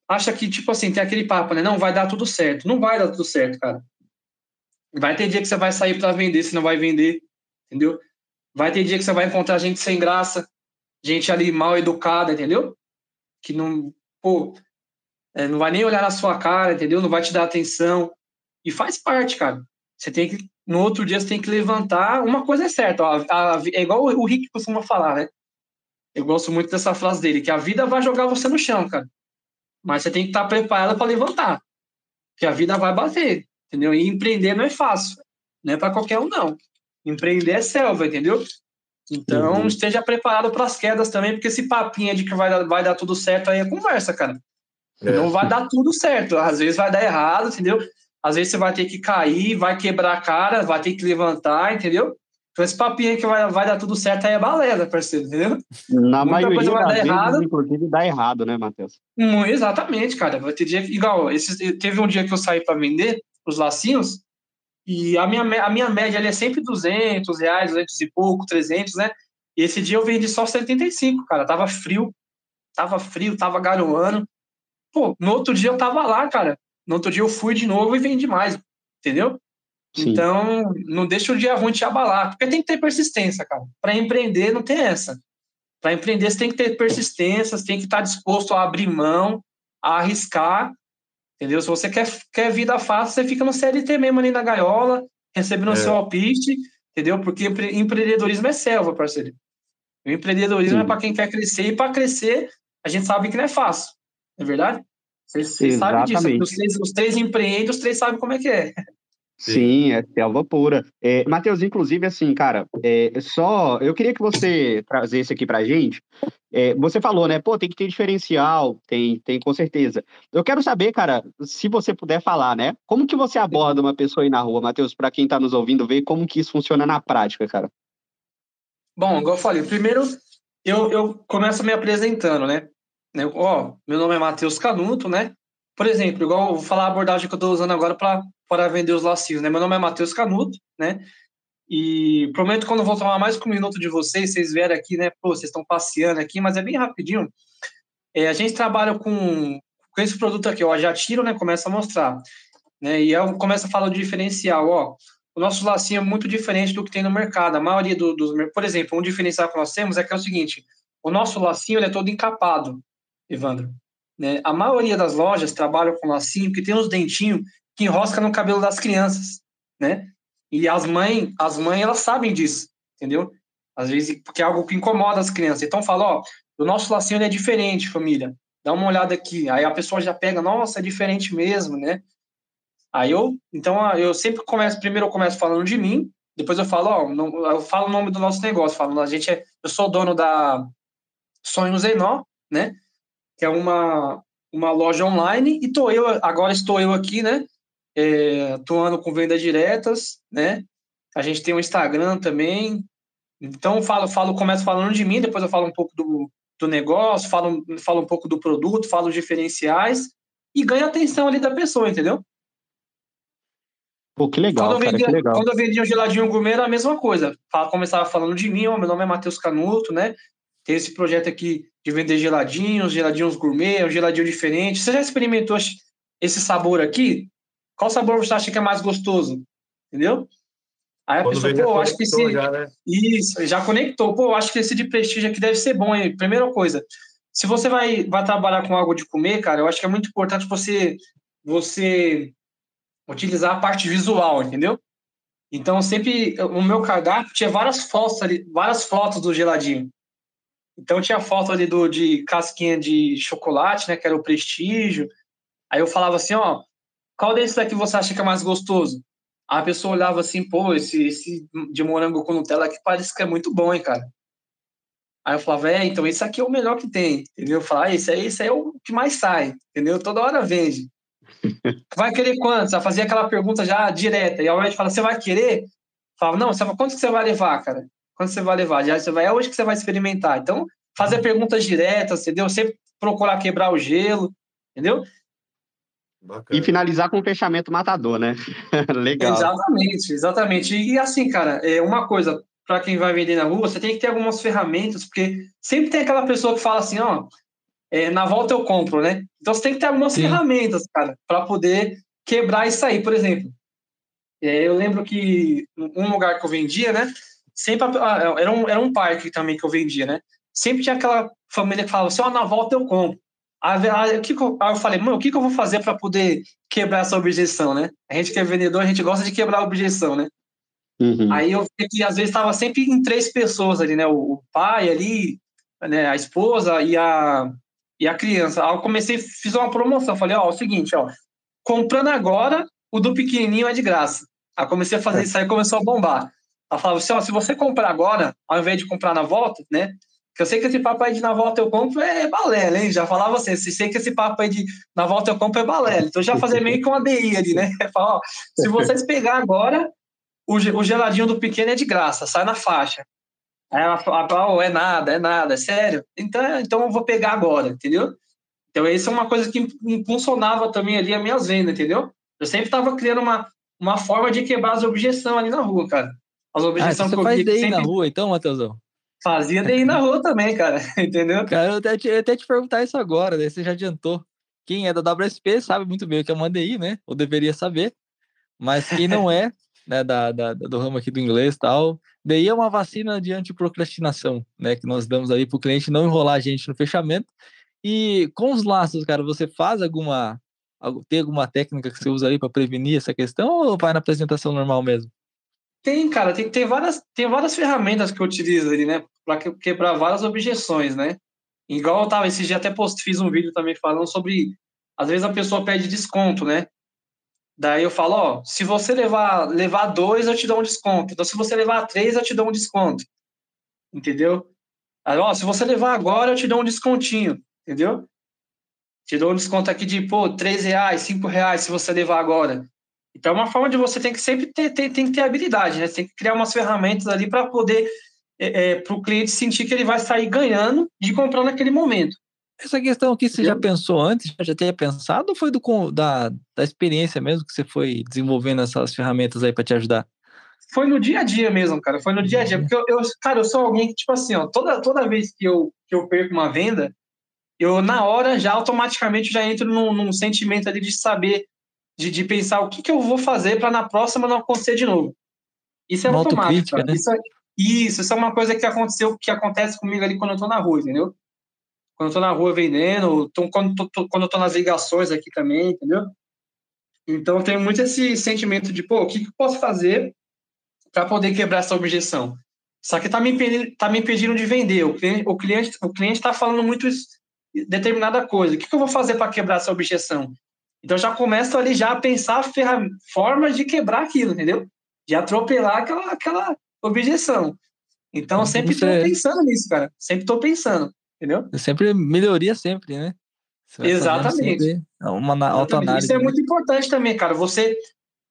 acha que, tipo assim, tem aquele papo, né? Não, vai dar tudo certo. Não vai dar tudo certo, cara. Vai ter dia que você vai sair para vender, se não vai vender, entendeu? Vai ter dia que você vai encontrar gente sem graça, gente ali mal educada, entendeu? Que não, pô, é, não vai nem olhar na sua cara, entendeu? Não vai te dar atenção. E faz parte, cara. Você tem que, no outro dia, você tem que levantar. Uma coisa é certa, ó, a, a, é igual o Rick costuma falar, né? Eu gosto muito dessa frase dele, que a vida vai jogar você no chão, cara. Mas você tem que estar preparado para levantar. Que a vida vai bater entendeu? E empreender não é fácil, não é para qualquer um, não. Empreender é selva, entendeu? Então, uhum. esteja preparado para as quedas também, porque esse papinho de que vai dar, vai dar tudo certo aí é conversa, cara. É. Não vai dar tudo certo. Às vezes vai dar errado, entendeu? Às vezes você vai ter que cair, vai quebrar a cara, vai ter que levantar, entendeu? Então, esse papinho que vai, vai dar tudo certo aí é balela, parceiro, entendeu? Na Muita maioria coisa vai dar vezes, errado. inclusive, dá errado, né, Matheus? Hum, exatamente, cara. Vai ter dia que, igual, esse, teve um dia que eu saí para vender, os lacinhos, e a minha, a minha média ali é sempre 200 reais, 200 e pouco, 300, né? E esse dia eu vendi só 75, cara. Tava frio, tava frio, tava garoando. Pô, no outro dia eu tava lá, cara. No outro dia eu fui de novo e vendi mais, entendeu? Sim. Então, não deixa o dia ruim te abalar, porque tem que ter persistência, cara. Para empreender não tem essa. Para empreender você tem que ter persistência, você tem que estar disposto a abrir mão, a arriscar Entendeu? Se você quer, quer vida fácil, você fica no CLT mesmo ali na gaiola, recebendo o é. seu alpiste, entendeu? Porque empreendedorismo é selva, parceiro. O empreendedorismo é Sim. é para quem quer crescer, e para crescer, a gente sabe que não é fácil. Não é verdade? Você sabe disso. Os três, os três empreendem, os três sabem como é que é. Sim, é selva pura. É, Matheus, inclusive, assim, cara, é, só eu queria que você trazesse aqui pra gente. É, você falou, né? Pô, tem que ter diferencial, tem, tem com certeza. Eu quero saber, cara, se você puder falar, né? Como que você aborda uma pessoa aí na rua, Matheus, para quem tá nos ouvindo ver como que isso funciona na prática, cara? Bom, igual eu falei, primeiro eu, eu começo me apresentando, né? Ó, meu nome é Matheus Canuto, né? Por exemplo, igual vou falar a abordagem que eu estou usando agora para vender os lacinhos, né? Meu nome é Matheus Canuto, né? E prometo quando eu vou tomar mais um minuto de vocês, vocês vierem aqui, né? Pô, vocês estão passeando aqui, mas é bem rapidinho. É, a gente trabalha com, com esse produto aqui, ó, já tiro, né? Começa a mostrar, né? E eu começo a falar do diferencial, ó. O nosso lacinho é muito diferente do que tem no mercado. A maioria do, dos, por exemplo, um diferencial que nós temos é que é o seguinte: o nosso lacinho ele é todo encapado, Evandro. Né? A maioria das lojas trabalham com lacinho, porque tem uns dentinhos que enrosca no cabelo das crianças, né? E as mães, as mães, elas sabem disso, entendeu? Às vezes, porque é algo que incomoda as crianças. Então, fala, ó, o nosso lacinho é diferente, família. Dá uma olhada aqui. Aí a pessoa já pega, nossa, é diferente mesmo, né? Aí eu, então, eu sempre começo, primeiro eu começo falando de mim, depois eu falo, ó, não, eu falo o nome do nosso negócio, falo, a gente é, eu sou dono da Sonhos Zenó, né? Que é uma, uma loja online, e tô eu, agora estou eu aqui, né? É, atuando com vendas diretas, né? A gente tem um Instagram também. Então, falo, falo, começo falando de mim, depois eu falo um pouco do, do negócio, falo, falo um pouco do produto, falo os diferenciais e ganho a atenção ali da pessoa, entendeu? Pô, que legal, quando eu vendia, cara, legal. Quando eu vendia um geladinho gourmet, era a mesma coisa. Começava falando de mim, ó, meu nome é Matheus Canuto, né? Tem esse projeto aqui de vender geladinhos, geladinhos gourmet, um geladinho diferente. Você já experimentou esse sabor aqui? Qual sabor você acha que é mais gostoso? Entendeu? Aí a Quando pessoa, pô, acho que esse. Já, né? Isso, já conectou. Pô, acho que esse de prestígio aqui deve ser bom, hein? Primeira coisa, se você vai, vai trabalhar com algo de comer, cara, eu acho que é muito importante você, você utilizar a parte visual, entendeu? Então, sempre, o meu cardápio tinha várias fotos ali, várias fotos do geladinho. Então, tinha foto ali do, de casquinha de chocolate, né, que era o prestígio. Aí eu falava assim, ó, qual desses daqui você acha que é mais gostoso? a pessoa olhava assim, pô, esse, esse de morango com Nutella aqui parece que é muito bom, hein, cara. Aí eu falava, é, então esse aqui é o melhor que tem, entendeu? Eu falava, ah, esse aí, esse aí é o que mais sai, entendeu? Toda hora vende. Vai querer quantos? Ela fazia aquela pergunta já direta. E ao invés de falar, você vai querer? Falava, não, você, quanto que você vai levar, cara? Quanto você vai levar? Já você vai, é hoje que você vai experimentar. Então, fazer perguntas diretas, entendeu? Sempre procurar quebrar o gelo, entendeu? Bacana. E finalizar com um fechamento matador, né? Legal. Exatamente, exatamente. E assim, cara, é uma coisa, para quem vai vender na rua, você tem que ter algumas ferramentas, porque sempre tem aquela pessoa que fala assim, ó, é, na volta eu compro, né? Então você tem que ter algumas Sim. ferramentas, cara, para poder quebrar isso aí. Por exemplo, é, eu lembro que um lugar que eu vendia, né? Sempre era um, era um parque também que eu vendia, né? Sempre tinha aquela família que falava assim, ó, na volta eu compro. Aí, aí, que eu, aí eu falei, mano, o que, que eu vou fazer para poder quebrar essa objeção, né? A gente que é vendedor, a gente gosta de quebrar a objeção, né? Uhum. Aí eu vi que às vezes estava sempre em três pessoas ali, né? O, o, pai ali, né? a esposa e a, e a criança. Aí eu comecei, fiz uma promoção. Falei, ó, é o seguinte, ó, comprando agora, o do pequenininho é de graça. Aí comecei a fazer é. isso aí, começou a bombar. Ela falava assim, ó, se você comprar agora, ao invés de comprar na volta, né? Que eu sei que esse papo aí de na volta eu compro é balela, hein? Já falava assim, sei que esse papo aí de na volta eu compro é balela. Então já fazer meio que uma DI ali, né? Falar, ó, se vocês pegar agora, o, o geladinho do pequeno é de graça, sai na faixa. Aí ela fala, oh, é nada, é nada, é sério. Então, então eu vou pegar agora, entendeu? Então, isso é uma coisa que impulsionava também ali as minhas vendas, entendeu? Eu sempre estava criando uma, uma forma de quebrar as objeções ali na rua, cara. As objeções ah, você que eu faz daí sempre... na rua, então, Matheusão? Fazia daí na rua também, cara. Entendeu? Cara, eu até, te, eu até te perguntar isso agora, né? Você já adiantou. Quem é da WSP sabe muito bem o que é uma DI, né? Ou deveria saber. Mas quem não é, né, da, da, do ramo aqui do inglês e tal, DI é uma vacina de antiprocrastinação, né? Que nós damos aí para o cliente não enrolar a gente no fechamento. E com os laços, cara, você faz alguma. Tem alguma técnica que você usa aí para prevenir essa questão ou vai na apresentação normal mesmo? Tem, cara, tem, tem, várias, tem várias ferramentas que eu utilizo ali, né? Para quebrar várias objeções, né? Igual eu tava, esse dia até post, fiz um vídeo também falando sobre. Às vezes a pessoa pede desconto, né? Daí eu falo, ó, se você levar, levar dois, eu te dou um desconto. Então, se você levar três, eu te dou um desconto. Entendeu? Aí, ó, se você levar agora, eu te dou um descontinho. Entendeu? Te dou um desconto aqui de, pô, três reais, cinco reais, se você levar agora. Então, é uma forma de você tem que sempre ter, ter, tem que ter habilidade, né? Você tem que criar umas ferramentas ali para poder, é, é, para o cliente sentir que ele vai sair ganhando de comprar naquele momento. Essa questão aqui você já pensou antes? Já tinha pensado ou foi do, da, da experiência mesmo que você foi desenvolvendo essas ferramentas aí para te ajudar? Foi no dia a dia mesmo, cara. Foi no dia a dia. Porque eu, eu, cara, eu sou alguém que, tipo assim, ó, toda, toda vez que eu, que eu perco uma venda, eu, na hora, já automaticamente já entro num, num sentimento ali de saber de, de pensar o que, que eu vou fazer para na próxima não acontecer de novo. Isso é uma automático. Né? Isso, é, isso, isso é uma coisa que aconteceu, que acontece comigo ali quando eu estou na rua, entendeu? Quando eu estou na rua vendendo, tô, quando, tô, quando eu estou nas ligações aqui também, entendeu? Então, eu tenho muito esse sentimento de, pô, o que, que eu posso fazer para poder quebrar essa objeção? Só que está me, impedindo, tá me impedindo de vender. O cliente o cliente o cliente está falando muito determinada coisa. O que, que eu vou fazer para quebrar essa objeção? Então já começo ali já a pensar formas de quebrar aquilo, entendeu? De atropelar aquela, aquela objeção. Então eu sempre estou pensando nisso, cara. Sempre estou pensando, entendeu? É sempre melhoria sempre, né? Exatamente. Uma autoanálise. Isso é né? muito importante também, cara. Você,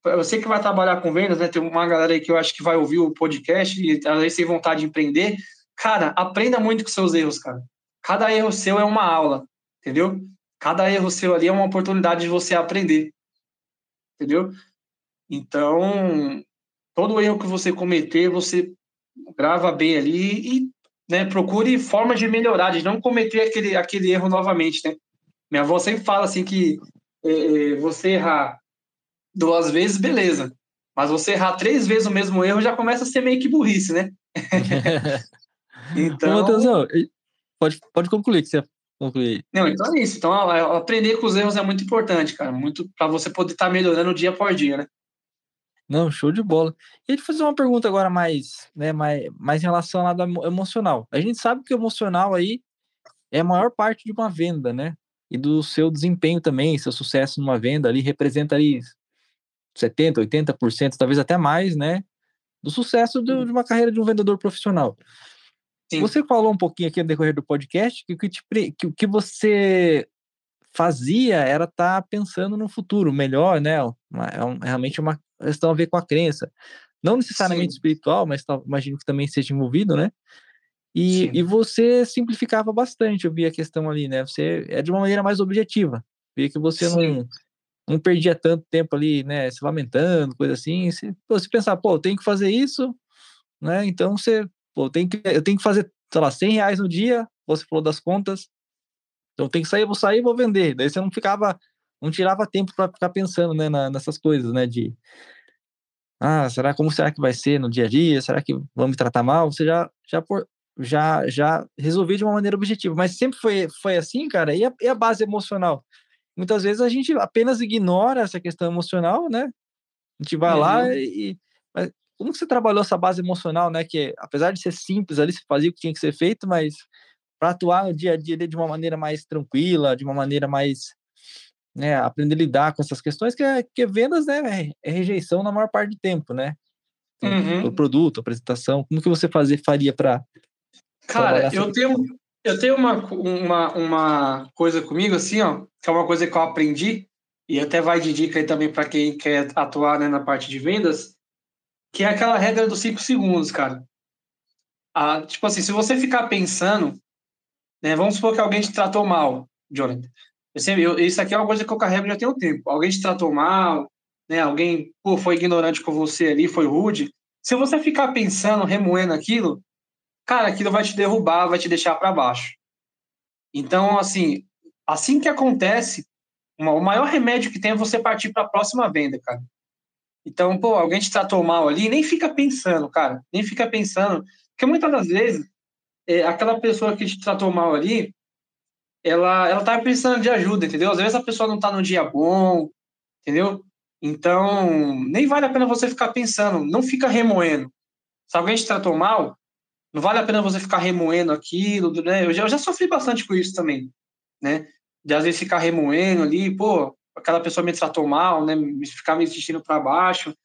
você que vai trabalhar com vendas, né? Tem uma galera aí que eu acho que vai ouvir o podcast e às vezes tem vontade de empreender. Cara, aprenda muito com seus erros, cara. Cada erro seu é uma aula, entendeu? Cada erro seu ali é uma oportunidade de você aprender. Entendeu? Então, todo erro que você cometer, você grava bem ali e né, procure formas de melhorar, de não cometer aquele, aquele erro novamente, né? Minha avó sempre fala assim que é, é você errar duas vezes, beleza. Mas você errar três vezes o mesmo erro já começa a ser meio que burrice, né? então... Ô, Matheusão, pode, pode concluir que você concluir. Não, então é isso. Então, aprender com os erros é muito importante, cara. Muito para você poder estar tá melhorando dia por dia, né? Não, show de bola. E te fazer uma pergunta agora mais, né, mais, mais relacionada ao emocional. A gente sabe que o emocional aí é a maior parte de uma venda, né? E do seu desempenho também, seu sucesso numa venda ali representa ali 70, 80%, talvez até mais, né? Do sucesso de uma carreira de um vendedor profissional. Sim. Você falou um pouquinho aqui no decorrer do podcast que o que, que, que você fazia era estar tá pensando no futuro melhor, né? É um, realmente uma questão a ver com a crença. Não necessariamente Sim. espiritual, mas tá, imagino que também seja envolvido, né? E, e você simplificava bastante, eu vi a questão ali, né? Você é de uma maneira mais objetiva. Via que você não, não perdia tanto tempo ali, né? Se lamentando, coisa assim. Você, você pensar, pô, tenho que fazer isso, né? Então você, pô, tem que, eu tenho que fazer, sei lá, 100 reais no dia. Você falou das contas, então tem que sair, vou sair, vou vender. Daí você não ficava, não tirava tempo para ficar pensando, né, na, nessas coisas, né, de ah, será como será que vai ser no dia a dia? Será que vão me tratar mal? Você já já por, já já resolveu de uma maneira objetiva, mas sempre foi foi assim, cara. E a, e a base emocional? Muitas vezes a gente apenas ignora essa questão emocional, né? A gente vai uhum. lá e mas como que você trabalhou essa base emocional, né? Que apesar de ser simples ali, você fazia o que tinha que ser feito, mas para atuar no dia a dia de uma maneira mais tranquila, de uma maneira mais né, aprender a lidar com essas questões, que, é, que vendas né, é, é rejeição na maior parte do tempo, né? Uhum. O produto, apresentação, como que você fazer, faria para. Cara, eu tenho, eu tenho uma, uma, uma coisa comigo, assim, ó, que é uma coisa que eu aprendi, e até vai de dica aí também para quem quer atuar né, na parte de vendas, que é aquela regra dos cinco segundos, cara. Ah, tipo assim, se você ficar pensando né? Vamos supor que alguém te tratou mal, Jonathan. Eu sempre, eu, isso aqui é uma coisa que eu carrego já tem um tempo. Alguém te tratou mal, né? alguém pô, foi ignorante com você ali, foi rude. Se você ficar pensando, remoendo aquilo, cara, aquilo vai te derrubar, vai te deixar para baixo. Então, assim, assim que acontece, o maior remédio que tem é você partir para a próxima venda, cara. Então, pô, alguém te tratou mal ali, nem fica pensando, cara, nem fica pensando, porque muitas das vezes é, aquela pessoa que te tratou mal ali, ela, ela tá precisando de ajuda, entendeu? Às vezes a pessoa não tá no dia bom, entendeu? Então, nem vale a pena você ficar pensando, não fica remoendo. Se alguém te tratou mal, não vale a pena você ficar remoendo aquilo, né? Eu já, eu já sofri bastante com isso também, né? De às vezes ficar remoendo ali, pô, aquela pessoa me tratou mal, né? Ficar me assistindo para baixo.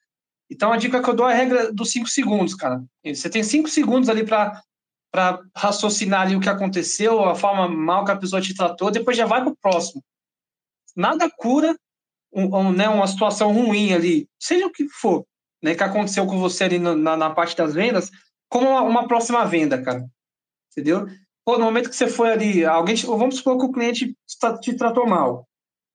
Então, a dica que eu dou é a regra dos cinco segundos, cara. Você tem cinco segundos ali para para raciocinar ali o que aconteceu, a forma mal que a pessoa te tratou, depois já vai para o próximo. Nada cura um, um, né, uma situação ruim ali, seja o que for, né, que aconteceu com você ali na, na parte das vendas, como uma, uma, próxima venda, cara. Entendeu? Pô, no momento que você foi ali, alguém, vamos supor que o cliente te tratou mal.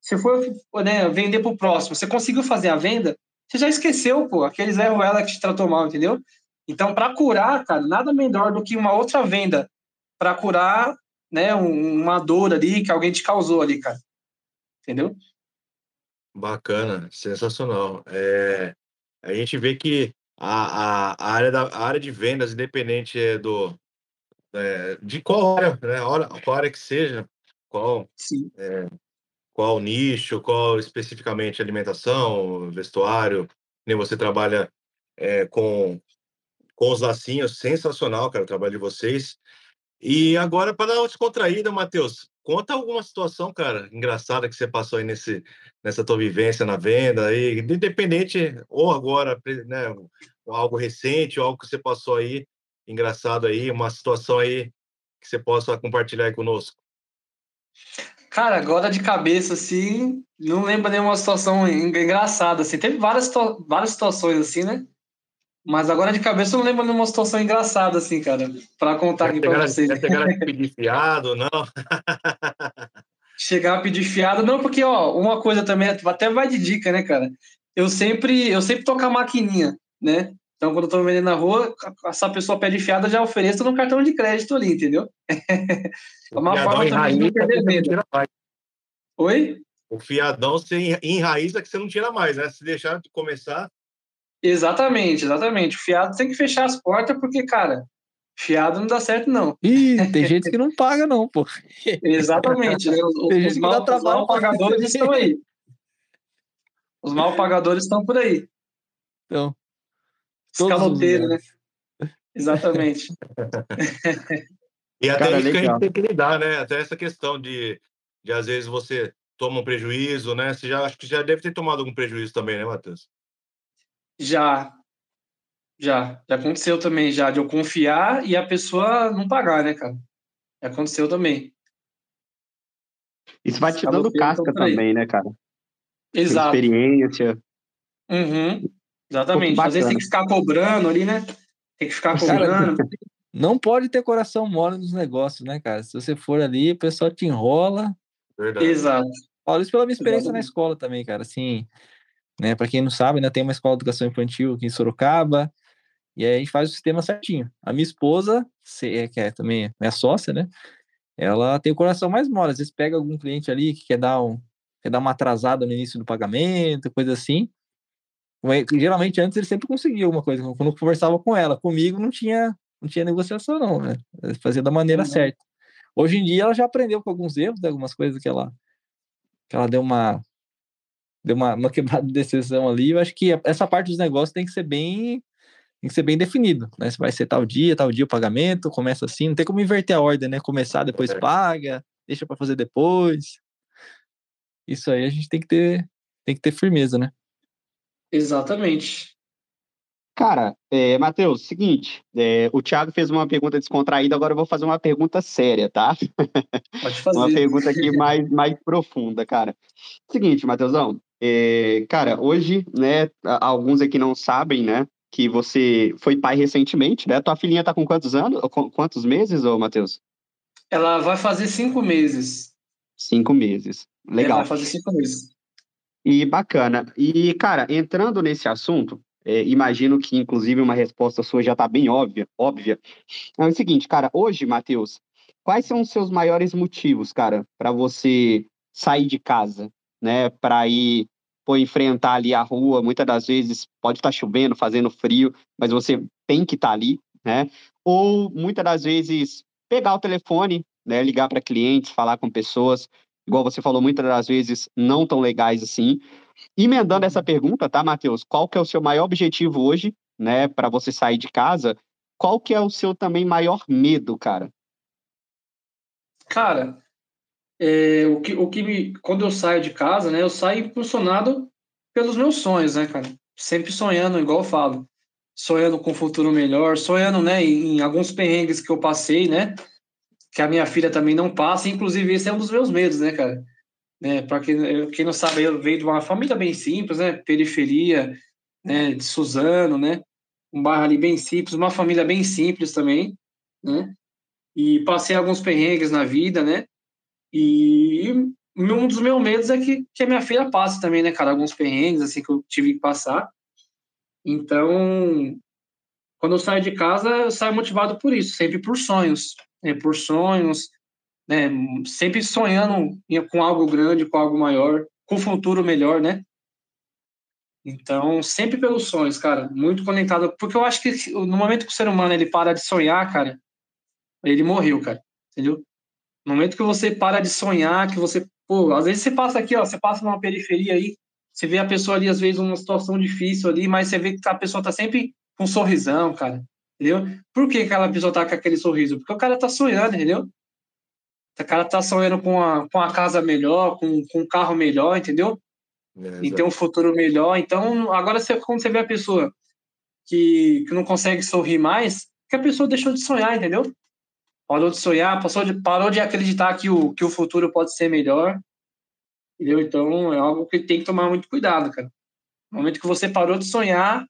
Você foi né, vender para o próximo, você conseguiu fazer a venda, você já esqueceu, pô, aqueles erros ela que te tratou mal, entendeu? Então, para curar, cara, nada melhor do que uma outra venda para curar, né, uma dor ali que alguém te causou ali, cara. Entendeu? Bacana, sensacional. É, a gente vê que a, a, a área da a área de vendas, independente é do é, de qual área, né, qual área que seja, qual é, qual nicho, qual especificamente alimentação, vestuário, nem você trabalha é, com com os lacinhos, sensacional, cara, o trabalho de vocês. E agora, para dar uma descontraída, Matheus, conta alguma situação, cara, engraçada que você passou aí nesse, nessa tua vivência na venda, aí, independente, ou agora, né, algo recente, algo que você passou aí, engraçado aí, uma situação aí que você possa compartilhar aí conosco. Cara, agora de cabeça, assim, não lembro nenhuma situação engraçada, assim, teve várias, várias situações, assim, né? Mas agora de cabeça eu não lembro de uma situação engraçada, assim, cara, para contar aqui para vocês. Chegar a pedir fiado, não? chegar a pedir fiado, não, porque, ó, uma coisa também, até vai de dica, né, cara? Eu sempre, eu sempre toco a maquininha, né? Então, quando eu tô vendendo na rua, essa pessoa pede fiado, eu já ofereço no cartão de crédito ali, entendeu? é uma forma também de perder venda. Oi? O fiadão você enraiza que você não tira mais, né? Se deixar de começar, Exatamente, exatamente. O fiado tem que fechar as portas, porque, cara, fiado não dá certo, não. Ih, tem gente que não paga, não, pô. Exatamente. Né? Os, tem os, mal, os mal pagadores estão aí. Os mal pagadores estão por aí. Então. Escaloteiro, né? Exatamente. e até Cara, isso que a gente tem que lidar, né? Até essa questão de, de às vezes você toma um prejuízo, né? Você já acho que já deve ter tomado algum prejuízo também, né, Matheus? Já. Já. Já aconteceu também, já, de eu confiar e a pessoa não pagar, né, cara? Já aconteceu também. Isso vai te dando casca também, né, cara? Exato. Experiência. Uhum. Exatamente. Às vezes tem que ficar cobrando ali, né? Tem que ficar cobrando. Cara, não pode ter coração mole nos negócios, né, cara? Se você for ali, o pessoal te enrola. Verdade. Exato. Falo isso pela minha experiência Exatamente. na escola também, cara. Assim, né? Para quem não sabe, né, tem uma escola de educação infantil aqui em Sorocaba. E aí a gente faz o sistema certinho. A minha esposa, que é também minha sócia, né? Ela tem o coração mais mole. Às vezes pega algum cliente ali que quer dar um, quer dar uma atrasada no início do pagamento, coisa assim. Geralmente antes ele sempre conseguia alguma coisa. Quando eu conversava com ela, comigo não tinha, não tinha negociação, não, né? Fazia da maneira uhum. certa. Hoje em dia ela já aprendeu com alguns erros, né? algumas coisas que ela, que ela deu uma deu uma, uma quebrada de decisão ali. Eu acho que essa parte dos negócios tem que ser bem tem que ser bem definido, né? Se vai ser tal dia, tal dia o pagamento, começa assim, não tem como inverter a ordem, né? Começar, depois paga, deixa para fazer depois. Isso aí a gente tem que ter tem que ter firmeza, né? Exatamente. Cara, é, Matheus, seguinte, é, o Thiago fez uma pergunta descontraída, agora eu vou fazer uma pergunta séria, tá? Pode fazer. uma pergunta aqui mais, mais profunda, cara. Seguinte, Matheusão, é, cara, hoje, né, alguns aqui não sabem, né, que você foi pai recentemente, né? Tua filhinha tá com quantos anos, quantos meses, ô Matheus? Ela vai fazer cinco meses. Cinco meses, legal. Ela vai fazer cinco meses. E bacana. E, cara, entrando nesse assunto, é, imagino que, inclusive, uma resposta sua já está bem óbvia, óbvia. É o seguinte, cara, hoje, Matheus, quais são os seus maiores motivos, cara, para você sair de casa, né, para ir pô, enfrentar ali a rua, muitas das vezes pode estar tá chovendo, fazendo frio, mas você tem que estar tá ali, né? Ou muitas das vezes pegar o telefone, né, ligar para clientes, falar com pessoas, igual você falou, muitas das vezes não tão legais assim. Emendando essa pergunta, tá, Matheus? Qual que é o seu maior objetivo hoje, né, para você sair de casa? Qual que é o seu também maior medo, cara? Cara, é, o que, o que me, quando eu saio de casa, né, eu saio impulsionado pelos meus sonhos, né, cara? Sempre sonhando, igual eu falo, sonhando com um futuro melhor, sonhando, né, em, em alguns perrengues que eu passei, né, que a minha filha também não passa, inclusive esse é um dos meus medos, né, cara? Né, para quem, quem não sabe, eu venho de uma família bem simples, né, periferia, né, de Suzano, né, um bairro ali bem simples, uma família bem simples também, né, e passei alguns perrengues na vida, né, e um dos meus medos é que, que a minha filha passe também, né, cara, alguns perrengues, assim, que eu tive que passar. Então, quando eu saio de casa, eu saio motivado por isso, sempre por sonhos, né, por sonhos, né, sempre sonhando com algo grande, com algo maior, com um futuro melhor, né? Então, sempre pelos sonhos, cara, muito conectado, porque eu acho que no momento que o ser humano ele para de sonhar, cara, ele morreu, cara, entendeu? No momento que você para de sonhar, que você, pô, às vezes você passa aqui, ó, você passa numa periferia aí, você vê a pessoa ali às vezes numa situação difícil ali, mas você vê que a pessoa tá sempre com um sorrisão, cara entendeu? Por que aquela pessoa tá com aquele sorriso? Porque o cara tá sonhando, entendeu? O cara tá sonhando com a, com a casa melhor, com, com um carro melhor, entendeu? É, e ter um futuro melhor. Então, agora você, quando você vê a pessoa que, que não consegue sorrir mais, que a pessoa deixou de sonhar, entendeu? Parou de sonhar, passou de, parou de acreditar que o, que o futuro pode ser melhor. Entendeu? Então, é algo que tem que tomar muito cuidado, cara. No momento que você parou de sonhar,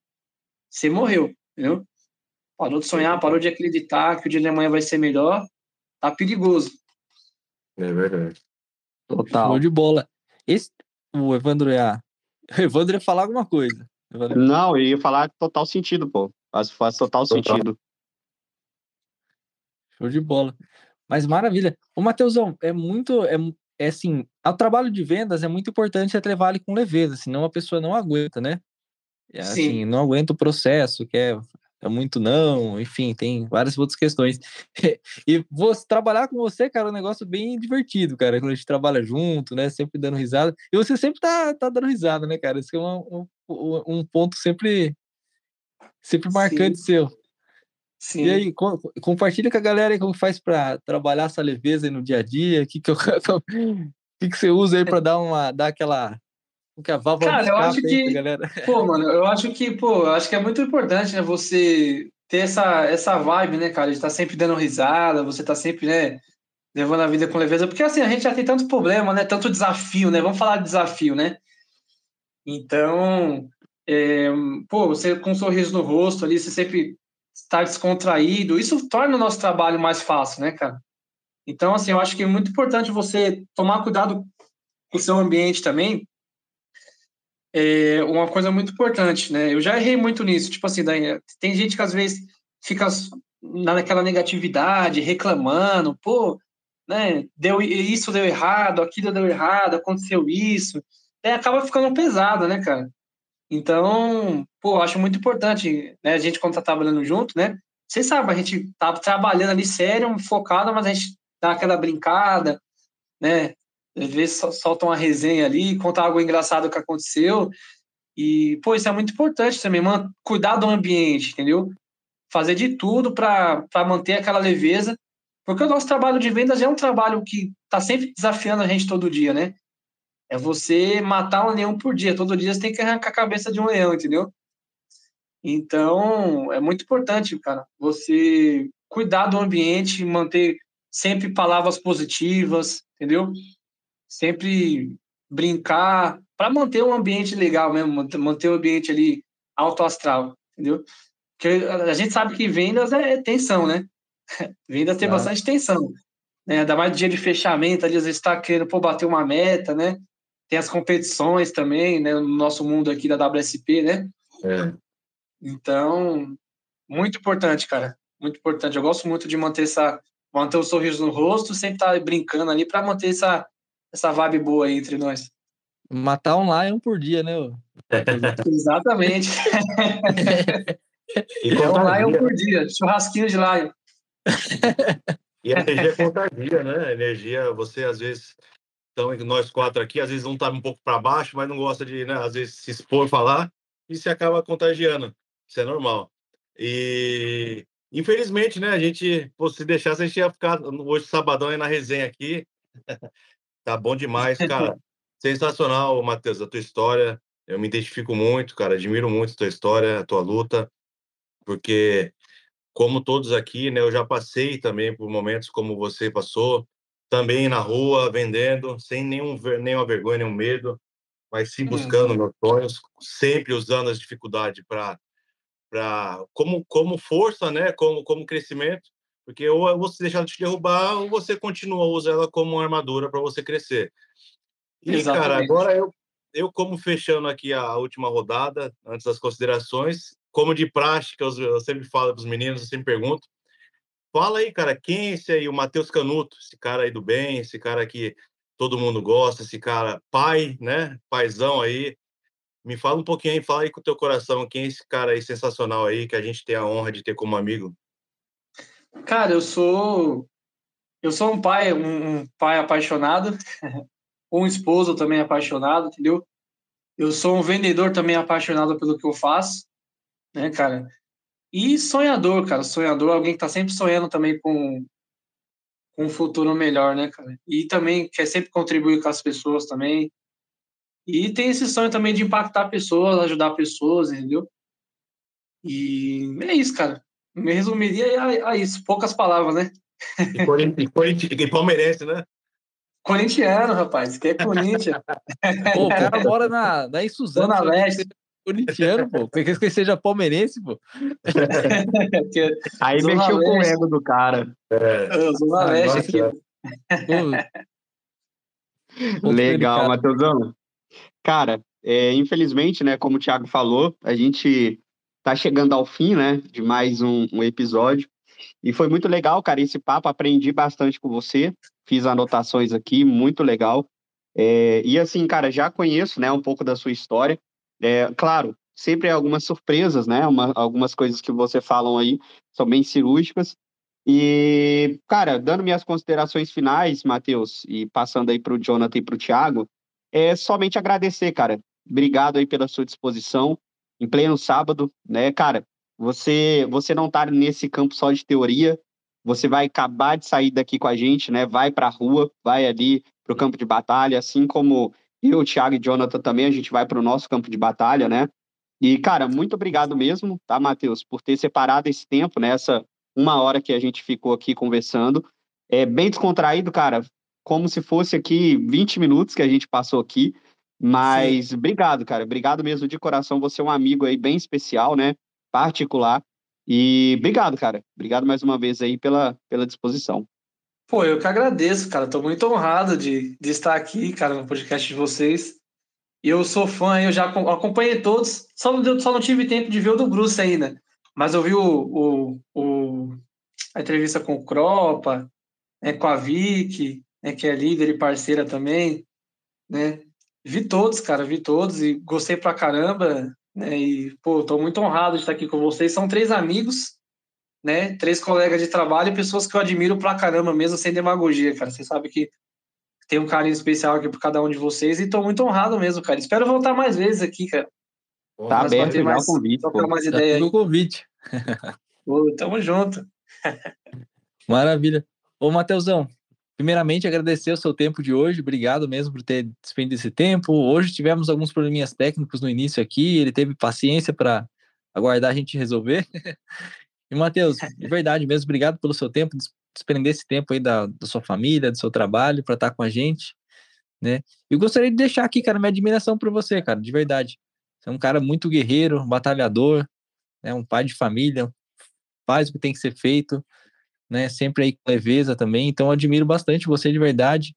você morreu, entendeu? Parou de sonhar, parou de acreditar que o dia de amanhã vai ser melhor. Tá perigoso. É verdade. Total. Show de bola. Esse, o Evandro ia. O Evandro ia falar alguma coisa. Evandro. Não, eu ia falar total sentido, pô. Faz, faz total, total sentido. Show de bola. Mas maravilha. O Matheusão, é muito. É, é assim, o trabalho de vendas é muito importante você levar ele com leveza, senão a pessoa não aguenta, né? É, assim, não aguenta o processo, quer é muito não, enfim, tem várias outras questões. e você, trabalhar com você, cara, é um negócio bem divertido, cara, quando a gente trabalha junto, né, sempre dando risada. E você sempre tá, tá dando risada, né, cara? Isso é uma, um, um ponto sempre sempre marcante Sim. seu. Sim. E aí, co compartilha com a galera aí como faz para trabalhar essa leveza aí no dia a dia, o que que, eu, que, que você usa aí para dar uma, dar aquela, que a válvula Cara, eu acho que, galera. pô, mano, eu acho que, pô, eu acho que é muito importante, né, você ter essa, essa vibe, né, cara, de estar tá sempre dando risada, você tá sempre, né, levando a vida com leveza, porque assim, a gente já tem tanto problema, né, tanto desafio, né, vamos falar de desafio, né, então, é, pô, você com um sorriso no rosto ali, você sempre está descontraído, isso torna o nosso trabalho mais fácil, né, cara? Então, assim, eu acho que é muito importante você tomar cuidado com o seu ambiente também. É uma coisa muito importante, né? Eu já errei muito nisso, tipo assim, tem gente que às vezes fica naquela negatividade, reclamando, pô, né, deu isso deu errado, aquilo deu errado, aconteceu isso, é, acaba ficando pesado, né, cara? Então, pô, acho muito importante, né, a gente quando tá trabalhando junto, né, você sabe, a gente tá trabalhando ali sério, focado, mas a gente dá aquela brincada, né, às vezes solta uma resenha ali, conta algo engraçado que aconteceu, e, pô, isso é muito importante também, mano, cuidar do ambiente, entendeu? Fazer de tudo para manter aquela leveza, porque o nosso trabalho de vendas é um trabalho que tá sempre desafiando a gente todo dia, né? É você matar um leão por dia. Todo dia você tem que arrancar a cabeça de um leão, entendeu? Então, é muito importante, cara, você cuidar do ambiente, manter sempre palavras positivas, entendeu? Sempre brincar, para manter um ambiente legal mesmo, manter o um ambiente ali alto astral, entendeu? Porque a gente sabe que vendas é tensão, né? Vendas tem é. bastante tensão. Né? Ainda mais dia de fechamento, ali às vezes está querendo pô, bater uma meta, né? Tem as competições também, né? No nosso mundo aqui da WSP, né? É. Então, muito importante, cara. Muito importante. Eu gosto muito de manter essa manter o um sorriso no rosto, sempre estar tá brincando ali para manter essa essa vibe boa aí entre nós. Matar um lion por dia, né? Exatamente. e é um lion por dia, churrasquinho de lion. E a energia contagia, né? A energia, você às vezes então, nós quatro aqui, às vezes um tá um pouco para baixo, mas não gosta de, né, às vezes, se expor, falar, e se acaba contagiando. Isso é normal. E, infelizmente, né, a gente, pô, se deixasse, a gente ia ficar hoje, sabadão, aí na resenha aqui. tá bom demais, cara. Sensacional, Matheus, a tua história. Eu me identifico muito, cara, admiro muito a tua história, a tua luta, porque, como todos aqui, né, eu já passei também por momentos como você passou, também na rua, vendendo, sem nenhum, nenhuma vergonha, nenhum medo, mas sim buscando uhum. meus sonhos, sempre usando as dificuldades para para como como força, né, como como crescimento, porque ou você deixar de te derrubar ou você continua usa ela como armadura para você crescer. E Exatamente. cara, agora eu eu como fechando aqui a última rodada, antes das considerações, como de prática, eu, eu sempre falo para os meninos, eu sempre pergunto, Fala aí, cara, quem é esse aí, o Matheus Canuto, esse cara aí do bem, esse cara que todo mundo gosta, esse cara pai, né? Paizão aí. Me fala um pouquinho aí, fala aí com o teu coração, quem é esse cara aí sensacional aí que a gente tem a honra de ter como amigo? Cara, eu sou eu sou um pai, um, um pai apaixonado, um esposo também apaixonado, entendeu? Eu sou um vendedor também apaixonado pelo que eu faço, né, cara? E sonhador, cara, sonhador, alguém que tá sempre sonhando também com, com um futuro melhor, né, cara? E também quer sempre contribuir com as pessoas também. E tem esse sonho também de impactar pessoas, ajudar pessoas, entendeu? E é isso, cara. Me resumiria a, a isso, poucas palavras, né? E, Corinthians, e Palmeirense, né? Corintiano, rapaz, que é Corinthians. Pô, o cara mora na, na Suzana. Zona Leste corintiano, pô. Quer que seja palmeirense, pô. Aí Zona mexeu Leste. com o ego do cara. É. Zona Leste aqui. Legal, Matheusão. Cara, é, infelizmente, né, como o Thiago falou, a gente tá chegando ao fim, né, de mais um, um episódio. E foi muito legal, cara, esse papo. Aprendi bastante com você. Fiz anotações aqui, muito legal. É, e assim, cara, já conheço, né, um pouco da sua história. É, claro, sempre algumas surpresas, né? Uma, algumas coisas que você falam aí são bem cirúrgicas. E, cara, dando minhas considerações finais, Matheus, e passando aí para o Jonathan e para o Thiago, é somente agradecer, cara. Obrigado aí pela sua disposição em pleno sábado, né, cara? você, você não tá nesse campo só de teoria, você vai acabar de sair daqui com a gente, né? Vai para a rua, vai ali para o campo de batalha, assim como eu, Thiago e Jonathan também, a gente vai para o nosso campo de batalha, né? E, cara, muito obrigado mesmo, tá, Matheus, por ter separado esse tempo, nessa né? uma hora que a gente ficou aqui conversando. É bem descontraído, cara, como se fosse aqui 20 minutos que a gente passou aqui. Mas Sim. obrigado, cara. Obrigado mesmo de coração. Você é um amigo aí bem especial, né? Particular. E obrigado, cara. Obrigado mais uma vez aí pela, pela disposição. Pô, eu que agradeço, cara. Tô muito honrado de, de estar aqui, cara, no podcast de vocês. E eu sou fã, eu já acompanhei todos, só não, só não tive tempo de ver o do Bruce ainda. Mas eu vi o, o, o a entrevista com o Cropa, né, com a Vicky, né, que é líder e parceira também, né? Vi todos, cara, vi todos e gostei pra caramba, né? E, pô, tô muito honrado de estar aqui com vocês. São três amigos, né? Três colegas de trabalho e pessoas que eu admiro pra caramba, mesmo sem demagogia, cara. Você sabe que tem um carinho especial aqui por cada um de vocês e tô muito honrado mesmo, cara. Espero voltar mais vezes aqui, cara. Tá aberto já mais, o convite. Trocar mais tá ideias. o convite. Pô, tamo junto. Maravilha. Ô, Matheusão, primeiramente agradecer o seu tempo de hoje. Obrigado mesmo por ter despendido esse tempo. Hoje tivemos alguns probleminhas técnicos no início aqui. Ele teve paciência para aguardar a gente resolver. E, Matheus, de verdade mesmo, obrigado pelo seu tempo, desprender esse tempo aí da, da sua família, do seu trabalho, para estar com a gente, né? Eu gostaria de deixar aqui, cara, minha admiração por você, cara, de verdade. Você é um cara muito guerreiro, um batalhador, né? um pai de família, faz o que tem que ser feito, né? Sempre aí com leveza também. Então, admiro bastante você de verdade.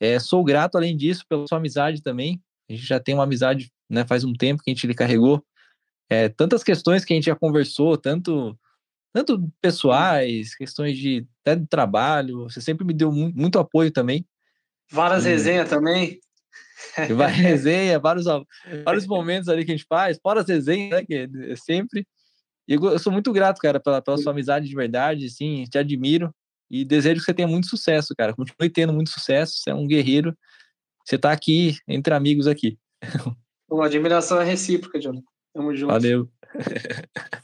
É, sou grato, além disso, pela sua amizade também. A gente já tem uma amizade, né? Faz um tempo que a gente lhe carregou. É, tantas questões que a gente já conversou, tanto tanto pessoais, questões de até de trabalho. Você sempre me deu muito, muito apoio também. Várias e, resenhas também. Várias resenhas, vários, vários momentos ali que a gente faz, fora as resenhas, né? Que é sempre. E eu, eu sou muito grato, cara, pela, pela sua amizade de verdade, sim, te admiro e desejo que você tenha muito sucesso, cara. Continue tendo muito sucesso, você é um guerreiro. Você está aqui entre amigos aqui. Uma admiração é recíproca, Jonathan. Tamo junto. Valeu.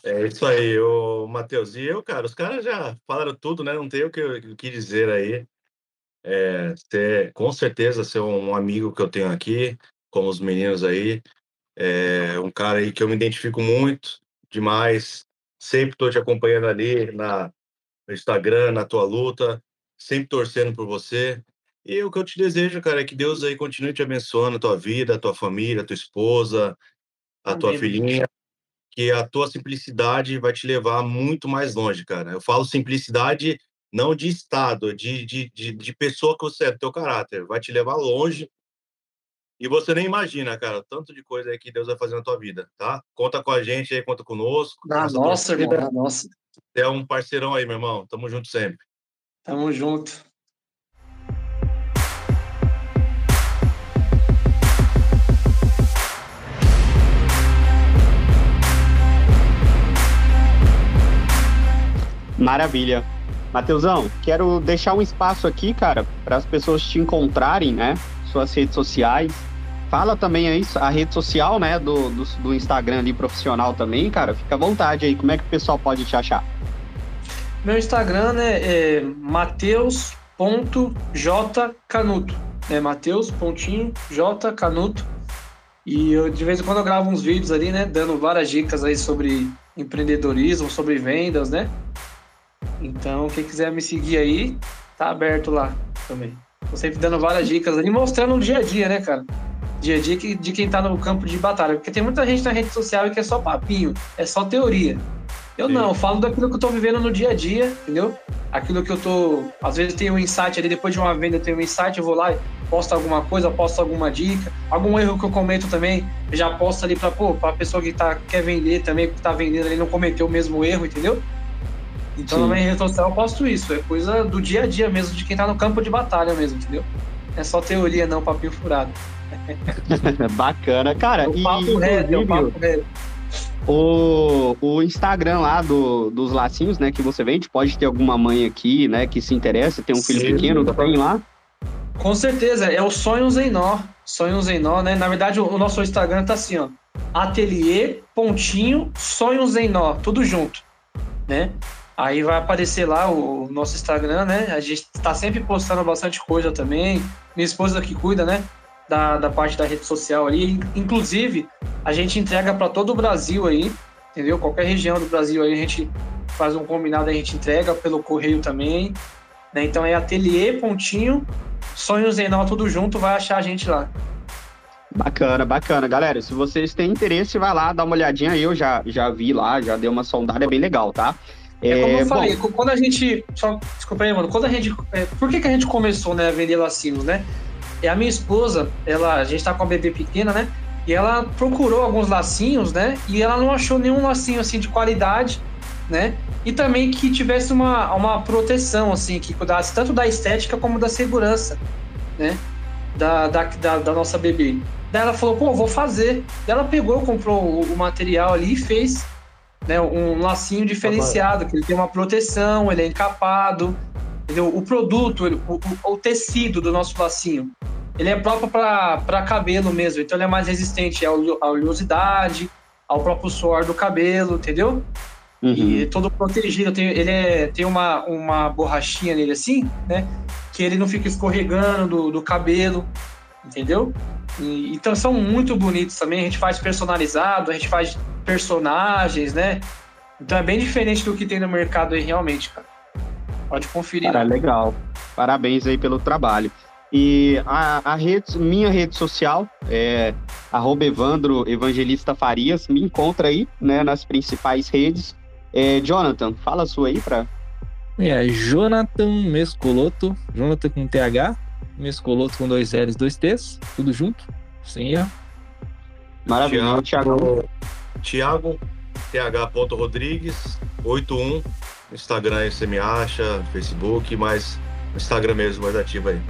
É isso aí, o Matheus. E eu, cara, os caras já falaram tudo, né? Não tem o que, o que dizer aí. É, ter, com certeza, ser um amigo que eu tenho aqui, como os meninos aí. É um cara aí que eu me identifico muito, demais. Sempre estou te acompanhando ali na, no Instagram, na tua luta, sempre torcendo por você. E o que eu te desejo, cara, é que Deus aí continue te abençoando a tua vida, a tua família, a tua esposa, a Amém. tua filhinha, que a tua simplicidade vai te levar muito mais longe, cara. Eu falo simplicidade não de estado, de, de, de, de pessoa que você é, do teu caráter. Vai te levar longe. E você nem imagina, cara, tanto de coisa aí que Deus vai fazer na tua vida, tá? Conta com a gente aí, conta conosco. Na nossa, irmão, na nossa. Você é um parceirão aí, meu irmão. Tamo junto sempre. Tamo junto. Maravilha. Mateusão, quero deixar um espaço aqui, cara, para as pessoas te encontrarem, né? Suas redes sociais. Fala também aí a rede social, né? Do, do, do Instagram ali profissional também, cara. Fica à vontade aí. Como é que o pessoal pode te achar? Meu Instagram né, é mateus.jcanuto. É mateus.jcanuto. E eu, de vez em quando eu gravo uns vídeos ali, né? Dando várias dicas aí sobre empreendedorismo, sobre vendas, né? Então, quem quiser me seguir aí, tá aberto lá também. Sempre dando várias dicas ali, mostrando o dia a dia, né, cara? Dia a dia de quem tá no campo de batalha. Porque tem muita gente na rede social que é só papinho, é só teoria. Eu Sim. não, eu falo daquilo que eu tô vivendo no dia a dia, entendeu? Aquilo que eu tô. Às vezes tem um insight ali, depois de uma venda eu tenho um insight, eu vou lá e posto alguma coisa, posto alguma dica, algum erro que eu comento também, já posto ali pra, pô, pra pessoa que tá, quer vender também, que tá vendendo ali, não cometeu o mesmo erro, entendeu? Então, Sim. na minha rede social eu posto isso. É coisa do dia a dia mesmo, de quem tá no campo de batalha mesmo, entendeu? É só teoria, não papinho furado. Bacana, cara. O papo e, reto, é o papo reto. O, o Instagram lá do, dos lacinhos, né, que você vende, pode ter alguma mãe aqui, né, que se interessa, tem um filho Sim, pequeno, tem lá? Com certeza, é o Sonhos em Nó. Sonhos em Nó, né? Na verdade, o, o nosso Instagram tá assim, ó. Ateliê pontinho, sonhos em nó, tudo junto, né? Aí vai aparecer lá o nosso Instagram, né? A gente está sempre postando bastante coisa também. Minha esposa que cuida, né? Da, da parte da rede social ali. Inclusive, a gente entrega para todo o Brasil aí, entendeu? Qualquer região do Brasil aí a gente faz um combinado, a gente entrega pelo correio também. Né? Então é ateliê, pontinho, sonhos em tudo junto, vai achar a gente lá. Bacana, bacana. Galera, se vocês têm interesse, vai lá, dá uma olhadinha. Eu já, já vi lá, já dei uma sondada, é bem legal, tá? É, como eu é, falei, bom, quando a gente. Só, desculpa aí, mano. Quando a gente. É, por que, que a gente começou né, a vender lacinhos, né? É a minha esposa, ela, a gente tá com a bebê pequena, né? E ela procurou alguns lacinhos, né? E ela não achou nenhum lacinho assim de qualidade, né? E também que tivesse uma, uma proteção, assim, que cuidasse tanto da estética como da segurança, né? Da, da, da, da nossa bebê. Daí ela falou, pô, vou fazer. Daí ela pegou, comprou o, o material ali e fez né, um lacinho diferenciado, que ele tem uma proteção, ele é encapado, entendeu? O produto, o, o, tecido do nosso lacinho, ele é próprio para cabelo mesmo, então ele é mais resistente à oleosidade, ao próprio suor do cabelo, entendeu? Uhum. E é todo protegido, tem, ele é, tem uma, uma borrachinha nele assim, né? Que ele não fica escorregando do, do cabelo, entendeu? E, então são muito bonitos também, a gente faz personalizado, a gente faz personagens, né? Então é bem diferente do que tem no mercado aí realmente, cara. Pode conferir. Cara, legal. Parabéns aí pelo trabalho. E a, a rede, minha rede social é Evandro Evangelista Farias. Me encontra aí, né, nas principais redes. É, Jonathan, fala a sua aí para. É, Jonathan Mescoloto, Jonathan com TH, Mescoloto com dois L's, dois T's, tudo junto, sem erro. Maravilha, Thiago. Thiago, th.rodrigues, 81. Instagram aí você me acha, Facebook, mas Instagram mesmo mais ativo aí.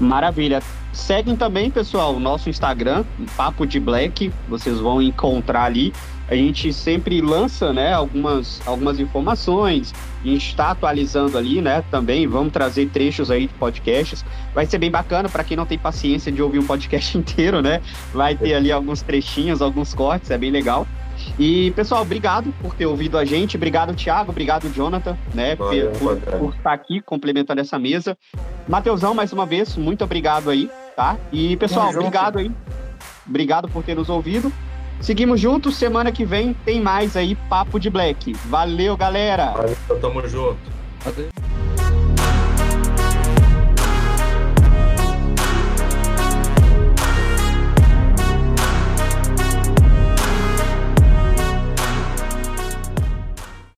Maravilha. Seguem também, pessoal, o nosso Instagram, Papo de Black. Vocês vão encontrar ali. A gente sempre lança, né, algumas, algumas informações. A gente está atualizando ali, né, também. Vamos trazer trechos aí de podcasts. Vai ser bem bacana para quem não tem paciência de ouvir um podcast inteiro, né? Vai ter ali alguns trechinhos, alguns cortes, é bem legal. E, pessoal, obrigado por ter ouvido a gente. Obrigado, Thiago. Obrigado, Jonathan, né? Valeu, por, por, estar aqui complementando essa mesa. Mateusão, mais uma vez, muito obrigado aí, tá? E, pessoal, obrigado aí. Obrigado por ter nos ouvido. Seguimos juntos. Semana que vem tem mais aí Papo de Black. Valeu, galera. Valeu, tamo junto. Valeu.